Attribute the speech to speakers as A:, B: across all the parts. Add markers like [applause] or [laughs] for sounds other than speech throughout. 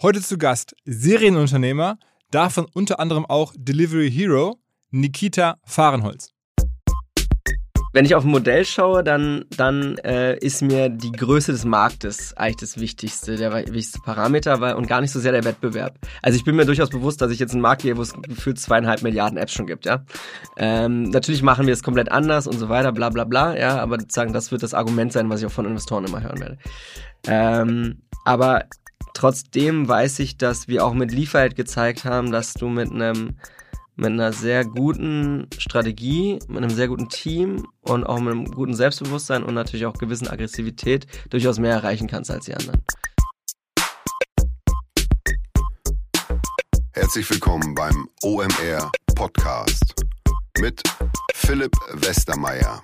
A: Heute zu Gast Serienunternehmer, davon unter anderem auch Delivery Hero, Nikita Fahrenholz.
B: Wenn ich auf ein Modell schaue, dann, dann äh, ist mir die Größe des Marktes eigentlich das wichtigste, der wichtigste Parameter weil, und gar nicht so sehr der Wettbewerb. Also ich bin mir durchaus bewusst, dass ich jetzt einen Markt gehe, wo es gefühlt zweieinhalb Milliarden Apps schon gibt, ja. Ähm, natürlich machen wir es komplett anders und so weiter, bla bla bla, ja, aber sozusagen das wird das Argument sein, was ich auch von Investoren immer hören werde. Ähm, aber trotzdem weiß ich, dass wir auch mit Lieferheit gezeigt haben, dass du mit einem mit einer sehr guten Strategie, mit einem sehr guten Team und auch mit einem guten Selbstbewusstsein und natürlich auch gewissen Aggressivität durchaus mehr erreichen kannst als die anderen.
C: Herzlich willkommen beim OMR Podcast mit Philipp Westermeier.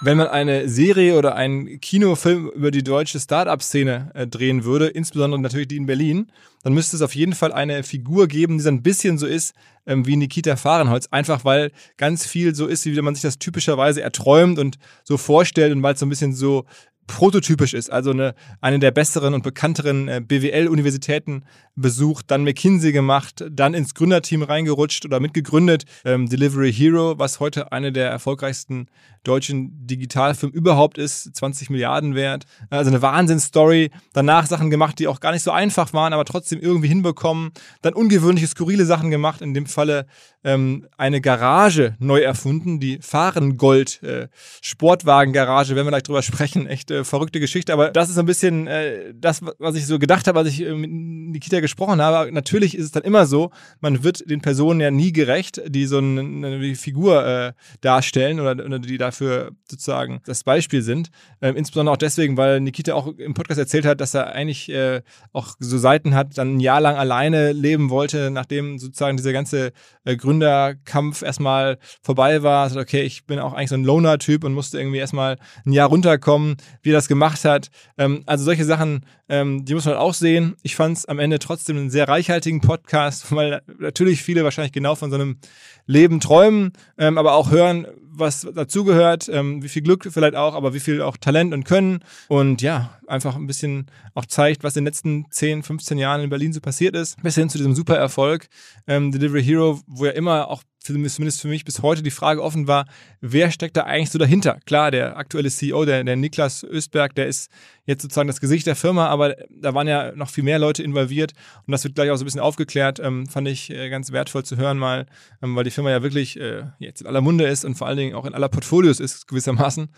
A: Wenn man eine Serie oder einen Kinofilm über die deutsche Start-up-Szene äh, drehen würde, insbesondere natürlich die in Berlin, dann müsste es auf jeden Fall eine Figur geben, die so ein bisschen so ist ähm, wie Nikita Fahrenholz, einfach weil ganz viel so ist, wie man sich das typischerweise erträumt und so vorstellt und weil es so ein bisschen so prototypisch ist, also eine, eine der besseren und bekannteren äh, BWL-Universitäten besucht, dann McKinsey gemacht, dann ins Gründerteam reingerutscht oder mitgegründet, ähm, Delivery Hero, was heute eine der erfolgreichsten deutschen Digitalfirmen überhaupt ist, 20 Milliarden wert. Also eine Wahnsinnsstory. Danach Sachen gemacht, die auch gar nicht so einfach waren, aber trotzdem irgendwie hinbekommen. Dann ungewöhnliche, skurrile Sachen gemacht, in dem Falle ähm, eine Garage neu erfunden, die Fahrengold äh, Sportwagen-Garage, werden wir gleich drüber sprechen. Echt äh, verrückte Geschichte, aber das ist ein bisschen äh, das, was ich so gedacht habe, als ich äh, mit Nikita gesprochen habe. Natürlich ist es dann immer so, man wird den Personen ja nie gerecht, die so eine, eine Figur äh, darstellen oder, oder, die dafür sozusagen das Beispiel sind. Ähm, insbesondere auch deswegen, weil Nikita auch im Podcast erzählt hat, dass er eigentlich äh, auch so Seiten hat, dann ein Jahr lang alleine leben wollte, nachdem sozusagen dieser ganze äh, Gründerkampf erstmal vorbei war. Also, okay, ich bin auch eigentlich so ein Loner-Typ und musste irgendwie erstmal ein Jahr runterkommen, wie er das gemacht hat. Ähm, also solche Sachen, ähm, die muss man auch sehen. Ich fand es am Ende trotzdem einen sehr reichhaltigen Podcast, [laughs] weil natürlich viele wahrscheinlich genau von so einem Leben träumen, ähm, aber auch hören, was dazugehört, ähm, wie viel Glück vielleicht auch, aber wie viel auch Talent und Können. Und ja, einfach ein bisschen auch zeigt, was in den letzten 10, 15 Jahren in Berlin so passiert ist, bis hin zu diesem super Erfolg ähm, Delivery Hero, wo ja immer auch zumindest für mich bis heute die Frage offen war, wer steckt da eigentlich so dahinter? Klar, der aktuelle CEO, der, der Niklas Östberg, der ist jetzt sozusagen das Gesicht der Firma, aber da waren ja noch viel mehr Leute involviert und das wird gleich auch so ein bisschen aufgeklärt. Ähm, fand ich äh, ganz wertvoll zu hören mal, ähm, weil die Firma ja wirklich äh, jetzt in aller Munde ist und vor allen Dingen auch in aller Portfolios ist gewissermaßen.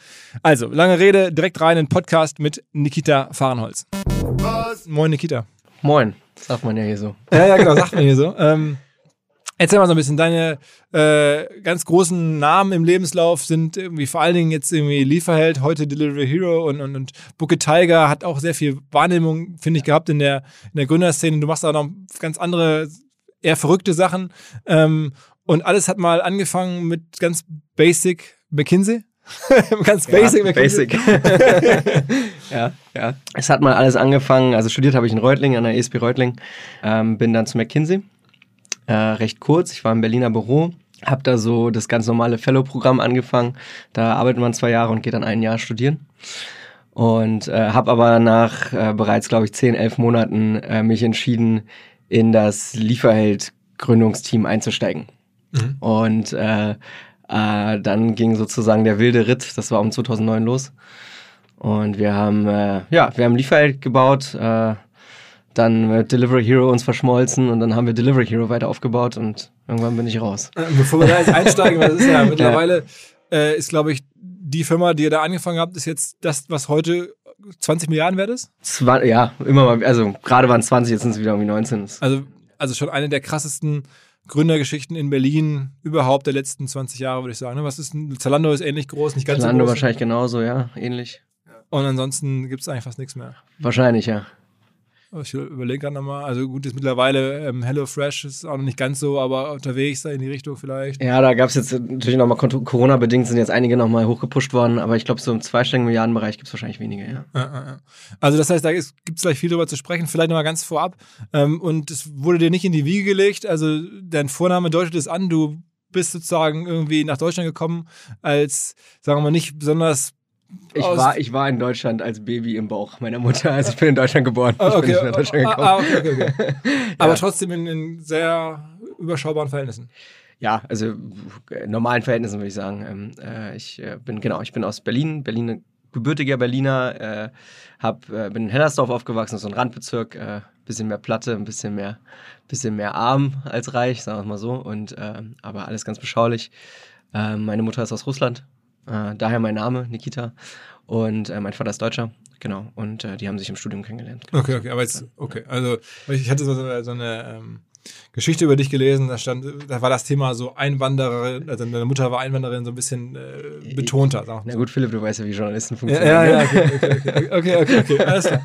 A: Also, lange Rede, direkt rein in den Podcast mit Nikita Fahrenholz. Was? Moin Nikita.
B: Moin, sagt man ja hier so.
A: Ja, ja, genau, sagt man hier so. Ähm, Erzähl mal so ein bisschen, deine äh, ganz großen Namen im Lebenslauf sind irgendwie vor allen Dingen jetzt irgendwie Lieferheld, heute Delivery Hero und, und, und Booke Tiger hat auch sehr viel Wahrnehmung, finde ich, gehabt in der, in der Gründerszene. Du machst auch noch ganz andere, eher verrückte Sachen. Ähm, und alles hat mal angefangen mit ganz basic McKinsey. [laughs]
B: ganz basic ja, Basic. [laughs] ja, ja. Es hat mal alles angefangen, also studiert habe ich in Reutling, an der ESP Reutling, ähm, bin dann zu McKinsey äh, recht kurz. Ich war im Berliner Büro, habe da so das ganz normale Fellow-Programm angefangen. Da arbeitet man zwei Jahre und geht dann ein Jahr studieren. Und äh, habe aber nach äh, bereits, glaube ich, zehn, elf Monaten äh, mich entschieden, in das Lieferheld-Gründungsteam einzusteigen. Mhm. Und äh, äh, dann ging sozusagen der wilde Ritt, das war um 2009 los. Und wir haben, äh, ja, wir haben Lieferheld gebaut, äh, dann mit Delivery Hero uns verschmolzen und dann haben wir Delivery Hero weiter aufgebaut und irgendwann bin ich raus.
A: Äh, bevor wir da jetzt einsteigen, das ist ja [laughs] mittlerweile, ja. Äh, ist glaube ich, die Firma, die ihr da angefangen habt, ist jetzt das, was heute 20 Milliarden wert ist?
B: Zwa ja, immer mal, also gerade waren es 20, jetzt sind es wieder irgendwie 19.
A: Also, also schon eine der krassesten Gründergeschichten in Berlin überhaupt der letzten 20 Jahre, würde ich sagen. Ne? Was ist ein, Zalando ist ähnlich groß, nicht ganz
B: Zalando
A: so groß.
B: wahrscheinlich genauso, ja, ähnlich.
A: Und ansonsten gibt es eigentlich fast nichts mehr.
B: Wahrscheinlich, ja.
A: Ich überlege gerade nochmal. Also gut, ist mittlerweile ähm, HelloFresh ist auch noch nicht ganz so, aber unterwegs da in die Richtung vielleicht.
B: Ja, da gab es jetzt natürlich nochmal Corona-bedingt sind jetzt einige nochmal hochgepusht worden, aber ich glaube, so im zweistelligen Milliardenbereich gibt es wahrscheinlich weniger, ja. Ja,
A: ja. Also das heißt, da gibt es gleich viel drüber zu sprechen. Vielleicht nochmal ganz vorab. Ähm, und es wurde dir nicht in die Wiege gelegt. Also dein Vorname deutet es an, du bist sozusagen irgendwie nach Deutschland gekommen als, sagen wir mal, nicht besonders
B: Ich war, ich war in Deutschland als Baby im Bauch meiner Mutter. Also ich bin in Deutschland geboren.
A: Ah, okay.
B: Ich bin nicht nach Deutschland
A: Ah,
B: gekommen.
A: ah, okay, okay, okay. [laughs] Aber trotzdem in, in sehr überschaubaren Verhältnissen.
B: Ja, also normalen Verhältnissen würde ich sagen. Ähm, äh, ich äh, bin genau, ich bin aus Berlin, Berlin gebürtiger Berliner, äh, hab, bin in Hellersdorf aufgewachsen, so ein Randbezirk, äh, bisschen mehr Platte, ein bisschen mehr, bisschen mehr arm als reich, sagen wir mal so. Und äh, aber alles ganz beschaulich. Äh, meine Mutter ist aus Russland, äh, daher mein Name Nikita und äh, mein Vater ist Deutscher. Genau, und äh, die haben sich im Studium kennengelernt.
A: Okay, okay, aber jetzt, okay. Also, ich hatte so, eine, so eine ähm, Geschichte über dich gelesen, da stand, da war das Thema so Einwandererin, also deine Mutter war Einwanderin, so ein bisschen äh, betonter, sagen
B: Na gut, Philipp, du weißt ja, wie Journalisten funktionieren.
A: ja,
B: ne?
A: ja, okay, okay, okay, okay, okay, okay, alles klar.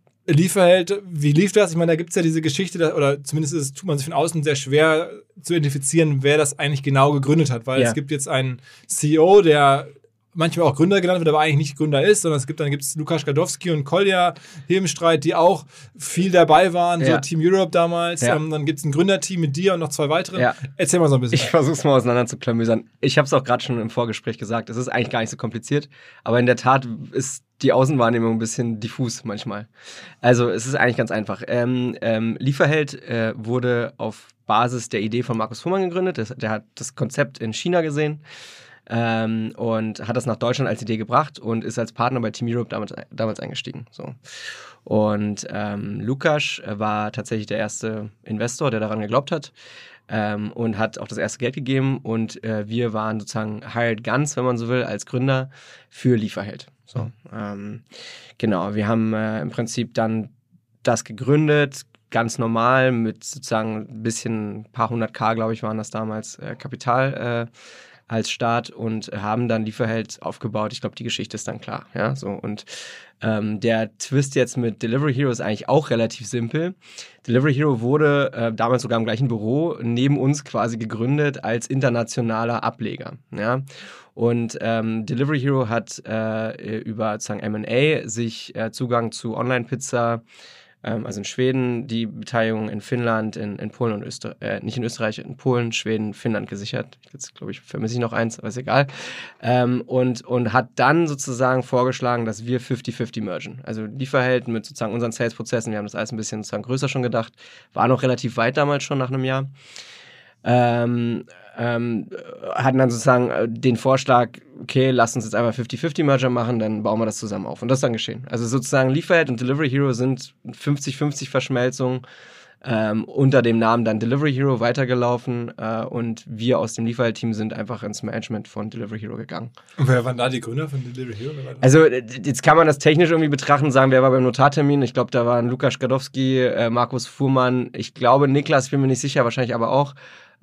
A: Lieferheld, wie lief das? Ich meine, da gibt es ja diese Geschichte, oder zumindest ist tut man sich von außen sehr schwer zu identifizieren, wer das eigentlich genau gegründet hat, weil
B: Ja.
A: es gibt jetzt einen CEO, der manchmal auch Gründer genannt wird, aber eigentlich nicht Gründer ist, sondern es gibt dann gibt's Lukas Gadowski und Kolja Hebenstreit, die auch viel dabei waren, so
B: Ja.
A: Team Europe damals.
B: Ja.
A: Ähm, dann gibt es ein Gründerteam mit dir und noch zwei weiteren.
B: Ja.
A: Erzähl mal so ein bisschen.
B: Ich versuche es mal auseinander zu klamüsern. Ich habe es auch gerade schon im Vorgespräch gesagt. Es ist eigentlich gar nicht so kompliziert, aber in der Tat ist die Außenwahrnehmung ein bisschen diffus manchmal. Also es ist eigentlich ganz einfach. Ähm, ähm, Lieferheld äh, wurde auf Basis der Idee von Markus Fuhrmann gegründet. Das, der hat das Konzept in China gesehen. Ähm, und hat das nach Deutschland als Idee gebracht und ist als Partner bei Team Europe damals, damals eingestiegen. So. Und ähm, Lukas war tatsächlich der erste Investor, der daran geglaubt hat ähm, und hat auch das erste Geld gegeben. Und äh, wir waren sozusagen hired guns, wenn man so will, als Gründer für Lieferheld. So, ähm, genau, wir haben äh, im Prinzip dann das gegründet, ganz normal mit sozusagen ein bisschen, ein paar hundert K, glaube ich, waren das damals, äh, Kapital äh, als Start und haben dann Lieferheld aufgebaut. Ich glaube, die Geschichte ist dann klar. Ja, so und ähm, der Twist jetzt mit Delivery Hero ist eigentlich auch relativ simpel. Delivery Hero wurde äh, damals sogar im gleichen Büro neben uns quasi gegründet als internationaler Ableger. Ja. Und ähm, Delivery Hero hat äh, über sozusagen M&A sich äh, Zugang zu Online-Pizza ähm, also in Schweden, die Beteiligung in Finnland, in, in Polen und Österreich, äh, nicht in Österreich, in Polen, Schweden, Finnland gesichert. Jetzt glaube ich, vermisse ich noch eins, aber ist egal. Ähm, und, und hat dann sozusagen vorgeschlagen, dass wir 50-50 mergen. Also Lieferheld mit sozusagen unseren Sales-Prozessen, wir haben das alles ein bisschen sozusagen größer schon gedacht, war noch relativ weit damals schon nach einem Jahr. Ähm, ähm, hatten dann sozusagen äh, den Vorschlag, okay, lasst uns jetzt einfach 50-50-Merger machen, dann bauen wir das zusammen auf. Und das ist dann geschehen. Also sozusagen Lieferhead und Delivery Hero sind 50-50 Verschmelzung ähm, unter dem Namen dann Delivery Hero weitergelaufen äh, und wir aus dem Lieferhead-Team sind einfach ins Management von Delivery Hero gegangen.
A: Und wer waren da die Gründer von Delivery Hero?
B: Also äh, jetzt kann man das technisch irgendwie betrachten sagen, wer war beim Notartermin? Ich glaube, da waren Lukas Gadowski, äh, Markus Fuhrmann, ich glaube Niklas, bin mir nicht sicher, wahrscheinlich aber auch.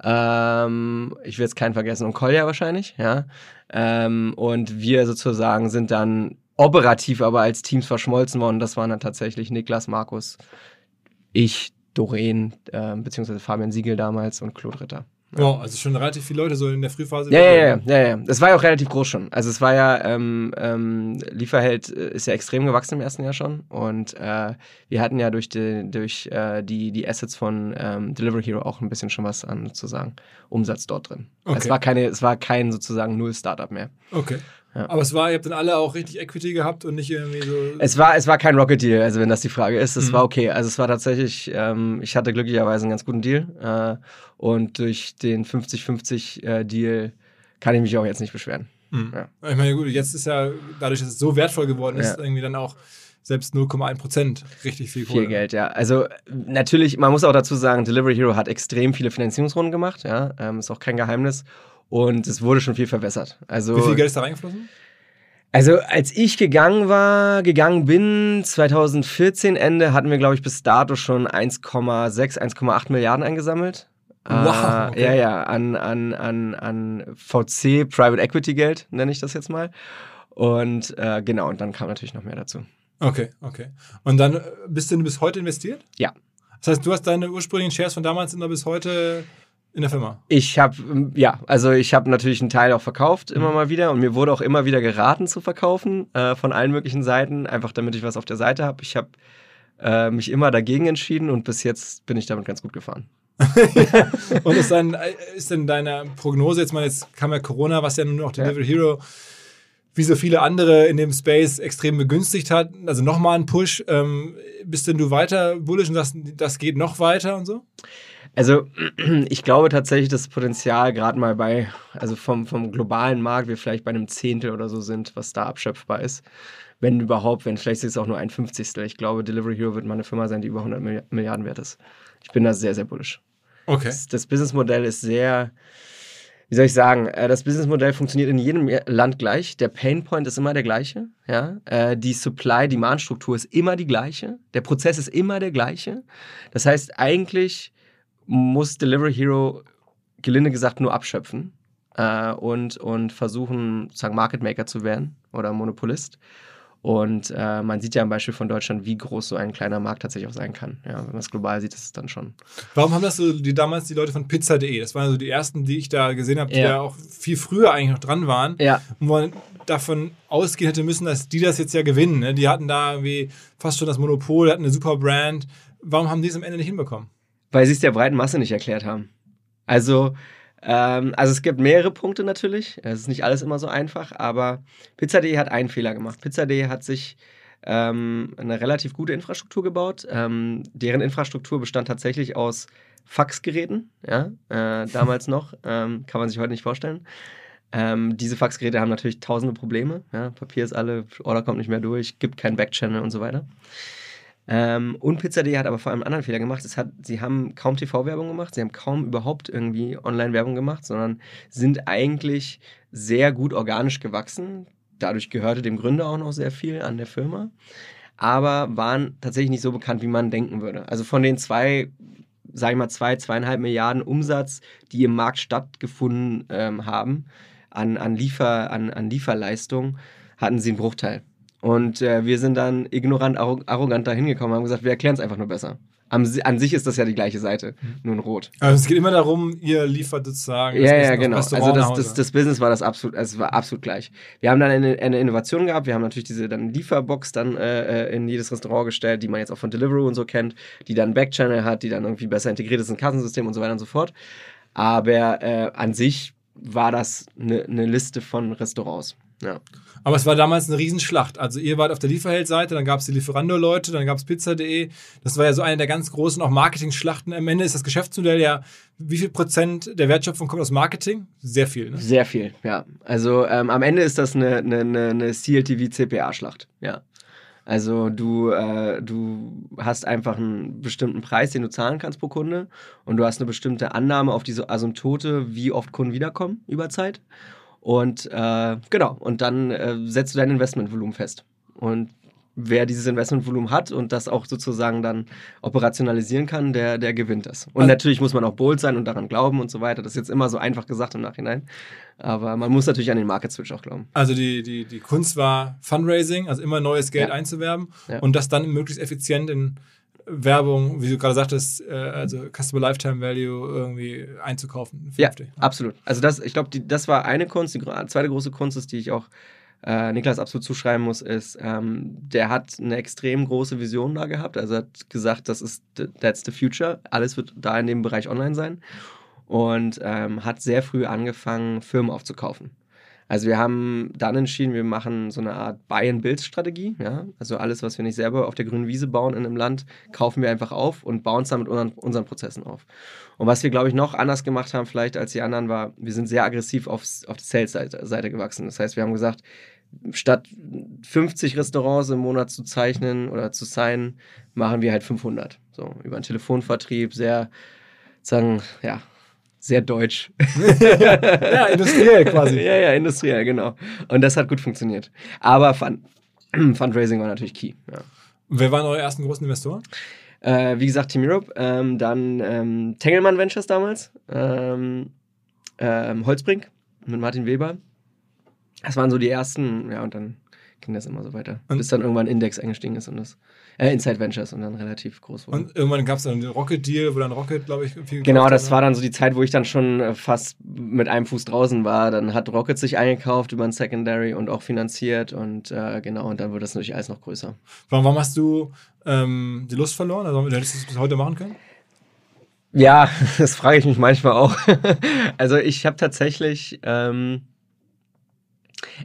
B: Ähm, ich will jetzt keinen vergessen und Kolja wahrscheinlich, ja. Ähm, und wir sozusagen sind dann operativ aber als Teams verschmolzen worden. Das waren dann tatsächlich Niklas, Markus, ich, Doreen, äh, beziehungsweise Fabian Siegel damals und Claude Ritter.
A: Wow, also schon relativ viele Leute so in der Frühphase.
B: Ja, ja, ja, ja, ja. Das war ja auch relativ groß schon. Also es war ja, ähm, ähm, Lieferheld äh, ist ja extrem gewachsen im ersten Jahr schon. Und äh, wir hatten ja durch die, durch, äh, die, die Assets von ähm, Delivery Hero auch ein bisschen schon was an sozusagen Umsatz dort drin. Okay. Also es war keine, es war kein sozusagen Null-Startup mehr.
A: Okay. Ja. Aber es war, ihr habt dann alle auch richtig Equity gehabt und nicht irgendwie so.
B: Es war, es war kein Rocket Deal, also wenn das die Frage ist. Es mhm. war okay. Also es war tatsächlich, ähm, ich hatte glücklicherweise einen ganz guten Deal. Äh, und durch den 50-50 äh, Deal kann ich mich auch jetzt nicht beschweren.
A: Mhm. Ja. Ich meine, gut, jetzt ist ja, dadurch, dass es so wertvoll geworden ist, ja. irgendwie dann auch selbst 0,1 Prozent richtig viel
B: Kohle. Viel Geld, ja. Also natürlich, man muss auch dazu sagen, Delivery Hero hat extrem viele Finanzierungsrunden gemacht, ja. Ähm, ist auch kein Geheimnis. Und es wurde schon viel verbessert. Also,
A: Wie viel Geld ist da reingeflossen?
B: Also als ich gegangen war, gegangen bin, 2014 Ende, hatten wir, glaube ich, bis dato schon 1,6, 1,8 Milliarden eingesammelt. Wow. Okay. ja, ja, an, an, an, an VC, Private Equity Geld, nenne ich das jetzt mal. Und äh, genau, und dann kam natürlich noch mehr dazu.
A: Okay, okay. Und dann äh, bist du bis heute investiert?
B: Ja.
A: Das heißt, du hast deine ursprünglichen Shares von damals da bis heute in der Firma?
B: Ich habe, ja, also ich habe natürlich einen Teil auch verkauft, immer mhm. mal wieder. Und mir wurde auch immer wieder geraten zu verkaufen, äh, von allen möglichen Seiten, einfach damit ich was auf der Seite habe. Ich habe äh, mich immer dagegen entschieden und bis jetzt bin ich damit ganz gut gefahren. [laughs]
A: und ist, dann, ist denn deine Prognose, jetzt mal, jetzt kam ja Corona, was ja nur noch Delivery ja. Hero wie so viele andere in dem Space extrem begünstigt hat. Also nochmal ein Push. Ähm, bist denn du weiter bullish und sagst, das geht noch weiter und so?
B: Also [clears throat] ich glaube tatsächlich, das Potenzial gerade mal bei, also vom, vom globalen Markt, wir vielleicht bei einem Zehntel oder so sind, was da abschöpfbar ist. Wenn überhaupt, wenn vielleicht ist es auch nur ein Fünfzigstel. Ich glaube, Delivery Hero wird mal eine Firma sein, die über 100 Milliarden wert ist. Ich bin da sehr, sehr bullish.
A: Okay.
B: Das, das Businessmodell ist sehr, wie soll ich sagen, äh, das Businessmodell funktioniert in jedem Land gleich. Der Painpoint ist immer der gleiche. Ja? Äh, die Supply-Demand-Struktur ist immer die gleiche. Der Prozess ist immer der gleiche. Das heißt, eigentlich muss Delivery Hero gelinde gesagt nur abschöpfen äh, und, und versuchen, sozusagen Market Maker zu werden oder Monopolist. Und äh, man sieht ja am Beispiel von Deutschland, wie groß so ein kleiner Markt tatsächlich auch sein kann. Ja, wenn man es global sieht, ist es dann schon.
A: Warum haben das so die damals die Leute von Pizza.de? Das waren so die ersten, die ich da gesehen habe, die ja. da auch viel früher eigentlich noch dran waren.
B: Ja.
A: Und man davon ausgehen hätte müssen, dass die das jetzt ja gewinnen. Ne? Die hatten da irgendwie fast schon das Monopol, hatten eine super Brand. Warum haben die es am Ende nicht hinbekommen?
B: weil sie es der breiten Masse nicht erklärt haben. Also, ähm, also es gibt mehrere Punkte natürlich. Es ist nicht alles immer so einfach, aber Pizza.de hat einen Fehler gemacht. Pizza.de hat sich ähm, eine relativ gute Infrastruktur gebaut. Ähm, deren Infrastruktur bestand tatsächlich aus Faxgeräten, ja, äh, damals [laughs] noch, ähm, kann man sich heute nicht vorstellen. Ähm, diese Faxgeräte haben natürlich tausende Probleme. Ja, Papier ist alle, Order kommt nicht mehr durch, gibt keinen Backchannel und so weiter. Ähm, und Pizza.de hat aber vor allem einen anderen Fehler gemacht. Es hat, sie haben kaum TV-Werbung gemacht, sie haben kaum überhaupt irgendwie Online-Werbung gemacht, sondern sind eigentlich sehr gut organisch gewachsen. Dadurch gehörte dem Gründer auch noch sehr viel an der Firma, aber waren tatsächlich nicht so bekannt, wie man denken würde. Also von den zwei, sag ich mal, zwei, zweieinhalb Milliarden Umsatz, die im Markt stattgefunden ähm, haben, an, an, Liefer, an, an Lieferleistung, hatten sie einen Bruchteil. Und äh, wir sind dann ignorant, arrogant da hingekommen und haben gesagt, wir erklären es einfach nur besser. Am, an sich ist das ja die gleiche Seite, mhm. nur in Rot.
A: Also es geht immer darum, ihr liefert sozusagen.
B: Ja, ja, genau. Also das, das, das, Business war das absolut, also es war absolut gleich. Wir haben dann eine, eine Innovation gehabt. Wir haben natürlich diese dann Lieferbox dann äh, äh, in jedes Restaurant gestellt, die man jetzt auch von Deliveroo und so kennt, die dann Backchannel hat, die dann irgendwie besser integriert ist in Kassensystem und so weiter und so fort. Aber äh, an sich war das eine, eine Liste von Restaurants. Ja.
A: Aber es war damals eine Riesenschlacht. Also ihr wart auf der Lieferheld-Seite, dann gab es die Lieferando-Leute, dann gab es Pizza.de. Das war ja so eine der ganz großen auch Marketing-Schlachten. Am Ende ist das Geschäftsmodell ja, wie viel Prozent der Wertschöpfung kommt aus Marketing? Sehr viel, ne?
B: Sehr viel, ja. Also ähm, am Ende ist das eine, eine, eine CLTV-CPA-Schlacht, ja. Also du, äh, du hast einfach einen bestimmten Preis, den du zahlen kannst pro Kunde und du hast eine bestimmte Annahme auf diese Asymptote, wie oft Kunden wiederkommen über Zeit. Und äh, genau, und dann äh, setzt du dein Investmentvolumen fest. Und wer dieses Investmentvolumen hat und das auch sozusagen dann operationalisieren kann, der, der gewinnt das. Und also, natürlich muss man auch bold sein und daran glauben und so weiter. Das ist jetzt immer so einfach gesagt im Nachhinein. Aber man muss natürlich an den Market Switch auch glauben.
A: Also die, die, die Kunst war Fundraising, also immer neues Geld ja. einzuwerben ja. und das dann möglichst effizient in Werbung, wie du gerade sagtest, äh, also Customer Lifetime Value irgendwie einzukaufen.
B: Ja, absolut. Also das, ich glaube, das war eine Kunst. Die zweite große Kunst ist, die ich auch äh, Niklas absolut zuschreiben muss, ist, ähm, der hat eine extrem große Vision da gehabt. Also hat gesagt, das ist that's the future. Alles wird da in dem Bereich online sein. Und ähm, hat sehr früh angefangen, Firmen aufzukaufen. Also wir haben dann entschieden, wir machen so eine Art Buy-and-Build-Strategie. Ja? Also alles, was wir nicht selber auf der grünen Wiese bauen in einem Land, kaufen wir einfach auf und bauen es dann mit unseren, unseren Prozessen auf. Und was wir, glaube ich, noch anders gemacht haben vielleicht als die anderen, war, wir sind sehr aggressiv aufs, auf die Sales-Seite gewachsen. Das heißt, wir haben gesagt, statt 50 Restaurants im Monat zu zeichnen oder zu signen, machen wir halt 500. So, über einen Telefonvertrieb, sehr, sagen, ja, sehr deutsch. [laughs]
A: ja, industriell quasi.
B: Ja, ja, industriell, genau. Und das hat gut funktioniert. Aber Fund [clears throat] Fundraising war natürlich key. Ja.
A: Wer waren eure ersten großen Investoren?
B: Äh, wie gesagt, Team Europe, ähm, dann ähm, Tengelmann Ventures damals, ähm, ähm, Holzbrink mit Martin Weber. Das waren so die ersten, ja, und dann ging das immer so weiter. Und bis dann irgendwann Index eingestiegen ist und das äh, Inside Ventures und dann relativ groß
A: wurde. Und irgendwann gab es dann den Rocket-Deal, wo dann Rocket, glaube ich,
B: viel Genau, das war dann so die Zeit, wo ich dann schon äh, fast mit einem Fuß draußen war. Dann hat Rocket sich eingekauft über ein Secondary und auch finanziert und äh, genau, und dann wurde das natürlich alles noch größer.
A: Warum, warum hast du ähm, die Lust verloren? Also hättest du es bis heute machen können?
B: Ja, [laughs] das frage ich mich manchmal auch. [laughs] also ich habe tatsächlich ähm,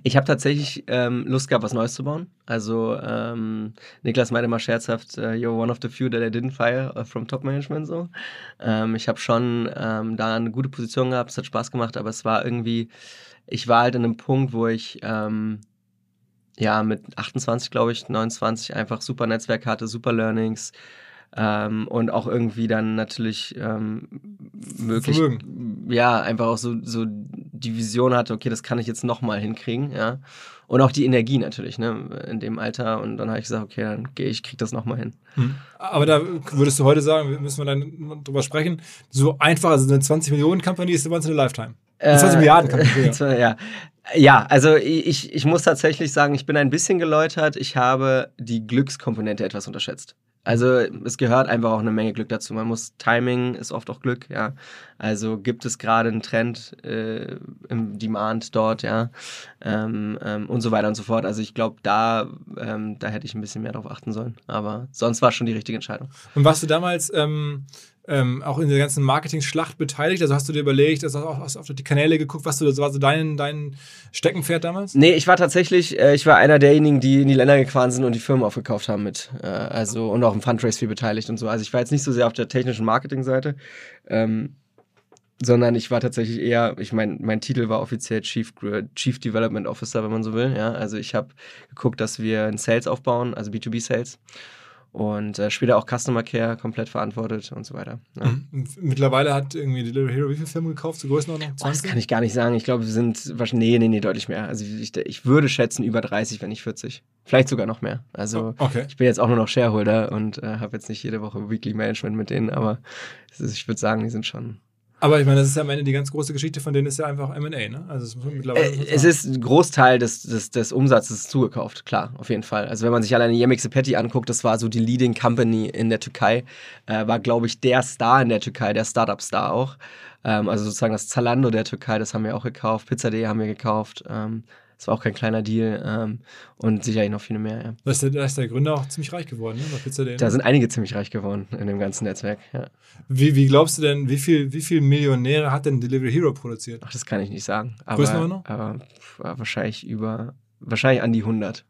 B: ich habe tatsächlich ähm, Lust gehabt, was Neues zu bauen. Also ähm, Niklas meinte mal scherzhaft, uh, you're one of the few that I didn't fire uh, from Top Management so. Ähm, ich habe schon ähm, da eine gute Position gehabt, es hat Spaß gemacht, aber es war irgendwie, ich war halt an einem Punkt, wo ich ähm, ja mit 28, glaube ich, 29 einfach super Netzwerk hatte, super Learnings, ähm, und auch irgendwie dann natürlich ähm, möglich, Vermögen. ja, einfach auch so, so die Vision hatte, okay, das kann ich jetzt nochmal hinkriegen, ja. Und auch die Energie natürlich, ne, in dem Alter. Und dann habe ich gesagt, okay, dann gehe ich, krieg das nochmal hin.
A: Hm. Aber da würdest du heute sagen, müssen wir dann drüber sprechen, so einfach, also eine 20 Millionen Company ist once in a lifetime.
B: Eine 20 äh, Milliarden Company. Ja. [laughs] ja. Ja, also ich, ich muss tatsächlich sagen, ich bin ein bisschen geläutert. Ich habe die Glückskomponente etwas unterschätzt. Also es gehört einfach auch eine Menge Glück dazu. Man muss Timing ist oft auch Glück, ja. Also gibt es gerade einen Trend äh, im Demand dort, ja, ähm, ähm, und so weiter und so fort. Also ich glaube, da ähm, da hätte ich ein bisschen mehr drauf achten sollen. Aber sonst war schon die richtige Entscheidung.
A: Und warst du damals ähm, auch in der ganzen Marketing-Schlacht beteiligt? Also hast du dir überlegt, also hast du auf die Kanäle geguckt, was du, das war so dein, dein Steckenpferd damals?
B: Nee, ich war tatsächlich, äh, ich war einer derjenigen, die in die Länder gefahren sind und die Firmen aufgekauft haben mit. Äh, also und auch im Fundraise viel beteiligt und so. Also ich war jetzt nicht so sehr auf der technischen Marketing-Seite. Ähm, sondern ich war tatsächlich eher, ich meine, mein Titel war offiziell Chief, Chief Development Officer, wenn man so will. Ja? Also ich habe geguckt, dass wir ein Sales aufbauen, also B2B Sales und äh, später auch Customer Care komplett verantwortet und so weiter. Ja.
A: Mhm. Mittlerweile hat irgendwie Delivery Hero wie viele Firmen gekauft? Zur Größenordnung?
B: 20? Oh, das kann ich gar nicht sagen. Ich glaube, wir sind wahrscheinlich, nee, nee, nee, deutlich mehr. Also ich, ich würde schätzen über 30, wenn nicht 40. Vielleicht sogar noch mehr. Also oh, okay. ich bin jetzt auch nur noch Shareholder und äh, habe jetzt nicht jede Woche Weekly Management mit denen, aber ist, ich würde sagen, die sind schon
A: aber ich meine, das ist ja am Ende die ganz große Geschichte von denen ist ja einfach M&A, ne?
B: Also es, mittlerweile äh, es ist ein Großteil des, des, des Umsatzes zugekauft, klar, auf jeden Fall. Also wenn man sich alleine Yemek Sepeti anguckt, das war so die Leading Company in der Türkei, äh, war glaube ich der Star in der Türkei, der Startup-Star auch. Ähm, also sozusagen das Zalando der Türkei, das haben wir auch gekauft, Pizza.de haben wir gekauft. Ähm, das war auch kein kleiner Deal ähm, und sicherlich noch viele mehr. Ja.
A: Da, ist der, da ist der Gründer auch ziemlich reich geworden, ne? Bei Pizza.de.
B: Da sind einige ziemlich reich geworden in dem ganzen Netzwerk. Ja.
A: Wie, wie glaubst du denn, wie viel, wie viel Millionäre hat denn Delivery Hero produziert?
B: Ach, das kann ich nicht sagen. Aber, aber wahrscheinlich über, wahrscheinlich an die 100.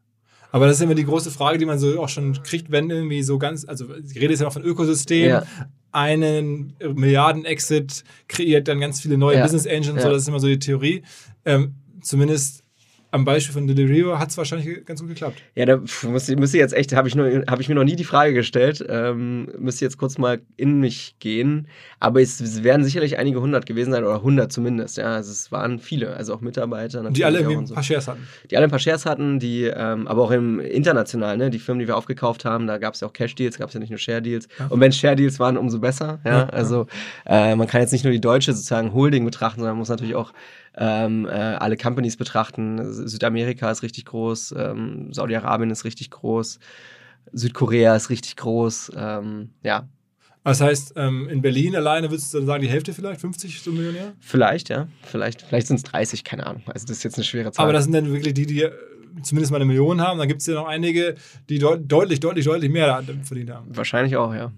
A: Aber das ist immer die große Frage, die man so auch schon kriegt, wenn irgendwie so ganz, also die Rede ist ja noch von Ökosystem, ja. einen Milliarden-Exit kreiert dann ganz viele neue ja. Business Engines, ja. so, das ist immer so die Theorie. Ähm, zumindest am Beispiel von Delivery hat es wahrscheinlich ganz gut geklappt.
B: Ja, da müsste, müsste jetzt echt, habe ich, hab ich mir noch nie die Frage gestellt, ähm, müsste jetzt kurz mal in mich gehen. Aber es, es werden sicherlich einige hundert gewesen sein, oder hundert zumindest. Ja, also es waren viele, also auch Mitarbeiter.
A: Die alle irgendwie ein paar Shares hatten.
B: Die alle ein paar Shares hatten, die, ähm, aber auch im international, ne, die Firmen, die wir aufgekauft haben, da gab es ja auch Cash-Deals, gab es ja nicht nur Share-Deals. Ja. Und wenn Share-Deals waren, umso besser. Ja, ja also äh, man kann jetzt nicht nur die deutsche sozusagen Holding betrachten, sondern man muss natürlich auch ähm, äh, alle Companies betrachten. Südamerika ist richtig groß, ähm, Saudi-Arabien ist richtig groß. Südkorea ist richtig groß. Ähm, ja.
A: Das heißt, ähm, in Berlin alleine würdest du dann sagen, die Hälfte vielleicht, 50 so Millionär?
B: Vielleicht, ja. Vielleicht, vielleicht sind es 30, keine Ahnung. Also das ist jetzt eine schwere Zahl.
A: Aber das sind dann wirklich die, die äh, zumindest mal eine Million haben. Dann gibt es ja noch einige, die deut deutlich, deutlich, deutlich mehr verdient haben.
B: Wahrscheinlich auch, ja.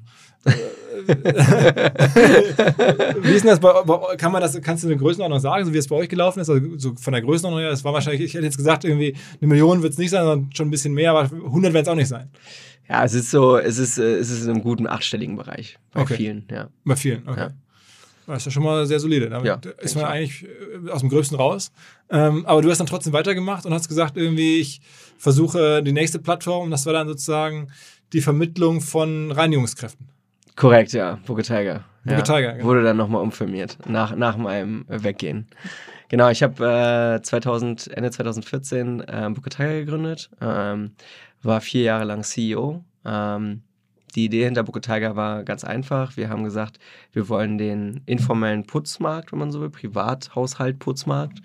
A: Wie ist denn das bei, kann man das, kannst du eine Größenordnung sagen, so wie es bei euch gelaufen ist? Also so von der Größenordnung her, das war wahrscheinlich, ich hätte jetzt gesagt, irgendwie eine Million wird es nicht sein, sondern schon ein bisschen mehr, aber 100 werden es auch nicht sein.
B: Ja, es ist so, es ist, äh, es ist in einem guten achtstelligen Bereich. Bei okay. vielen, ja.
A: Bei vielen, okay. Ja. Das ist ja schon mal sehr solide. Damit ja, ist man eigentlich äh, aus dem Gröbsten raus. Ähm, aber du hast dann trotzdem weitergemacht und hast gesagt, irgendwie, ich versuche die nächste Plattform. Das war dann sozusagen die Vermittlung von Reinigungskräften.
B: Korrekt, ja. Booker Tiger.
A: Booker ja. Tiger, genau.
B: Wurde dann nochmal umfirmiert, nach, nach meinem Weggehen. Genau, ich habe äh, 2000, Ende 2014 äh, Booker Tiger gegründet, ähm, war vier Jahre lang CEO. Ähm, die Idee hinter Booker Tiger war ganz einfach. Wir haben gesagt, wir wollen den informellen Putzmarkt, wenn man so will, Privathaushalt-Putzmarkt,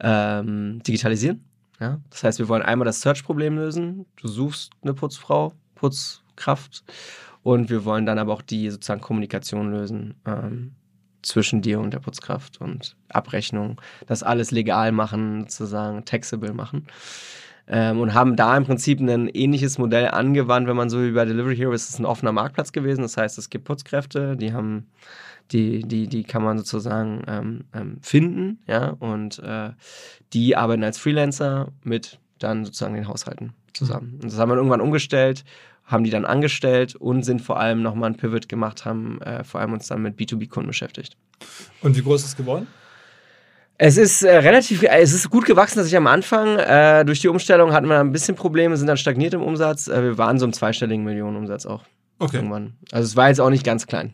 B: ähm, digitalisieren. Ja? Das heißt, wir wollen einmal das Search-Problem lösen. Du suchst eine Putzfrau, Putzkraft und wir wollen dann aber auch die sozusagen Kommunikation lösen ähm, zwischen dir und der Putzkraft und Abrechnung, das alles legal machen, sozusagen taxable machen. Ähm, und haben da im Prinzip ein ähnliches Modell angewandt, wenn man so wie bei Delivery Hero ist, es ein offener Marktplatz gewesen. Das heißt, es gibt Putzkräfte, die haben die, die, die kann man sozusagen ähm, ähm, finden, ja, und äh, die arbeiten als Freelancer mit dann sozusagen den Haushalten zusammen. Und das haben wir irgendwann umgestellt haben die dann angestellt und sind vor allem nochmal ein Pivot gemacht, haben äh, vor allem uns dann mit B2B-Kunden beschäftigt.
A: Und wie groß ist es geworden?
B: Es ist äh, relativ, äh, es ist gut gewachsen, dass ich am Anfang, äh, durch die Umstellung hatten wir ein bisschen Probleme, sind dann stagniert im Umsatz. Äh, wir waren so im zweistelligen Millionenumsatz auch.
A: Okay.
B: Irgendwann. Also es war jetzt auch nicht ganz klein.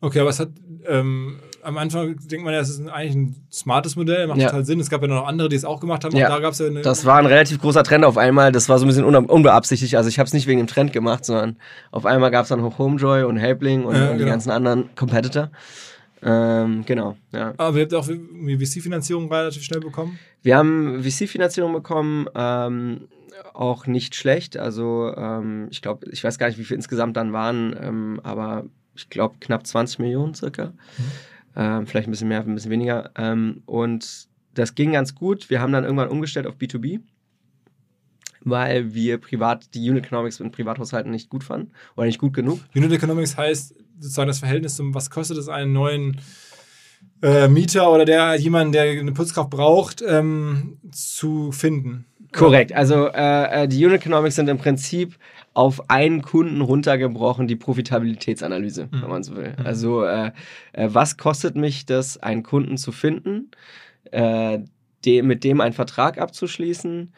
A: Okay, aber es hat, ähm, am Anfang denkt man ja, es ist eigentlich ein smartes Modell, macht
B: Ja.
A: total Sinn. Es gab ja noch andere, die es auch gemacht haben.
B: Ja,
A: da gab es ja eine.
B: Das war ein relativ großer Trend auf einmal. Das war so ein bisschen unbeabsichtigt. Also ich habe es nicht wegen dem Trend gemacht, sondern auf einmal gab es dann auch Homejoy und Helpling und,
A: Ja,
B: und die
A: genau.
B: ganzen anderen Competitor. Ähm, genau, ja.
A: aber ihr habt auch VC-Finanzierung relativ schnell bekommen.
B: Wir haben VC-Finanzierung bekommen, ähm, auch nicht schlecht. Also ähm, ich glaube, ich weiß gar nicht, wie viel insgesamt dann waren, ähm, aber ich glaube knapp 20 Millionen circa. Ähm, vielleicht ein bisschen mehr, ein bisschen weniger. Ähm, und das ging ganz gut. Wir haben dann irgendwann umgestellt auf B2B, weil wir privat die Unit Economics in Privathaushalten nicht gut fanden oder nicht gut genug.
A: Unit Economics heißt sozusagen das Verhältnis zum, was kostet es einen neuen äh, Mieter oder der jemanden, der eine Putzkraft braucht, ähm, zu finden.
B: Korrekt. Also äh, äh, die Unit Economics sind im Prinzip auf einen Kunden runtergebrochen die Profitabilitätsanalyse, wenn man so will. Also äh, äh, was kostet mich das, einen Kunden zu finden, äh, dem, mit dem einen Vertrag abzuschließen,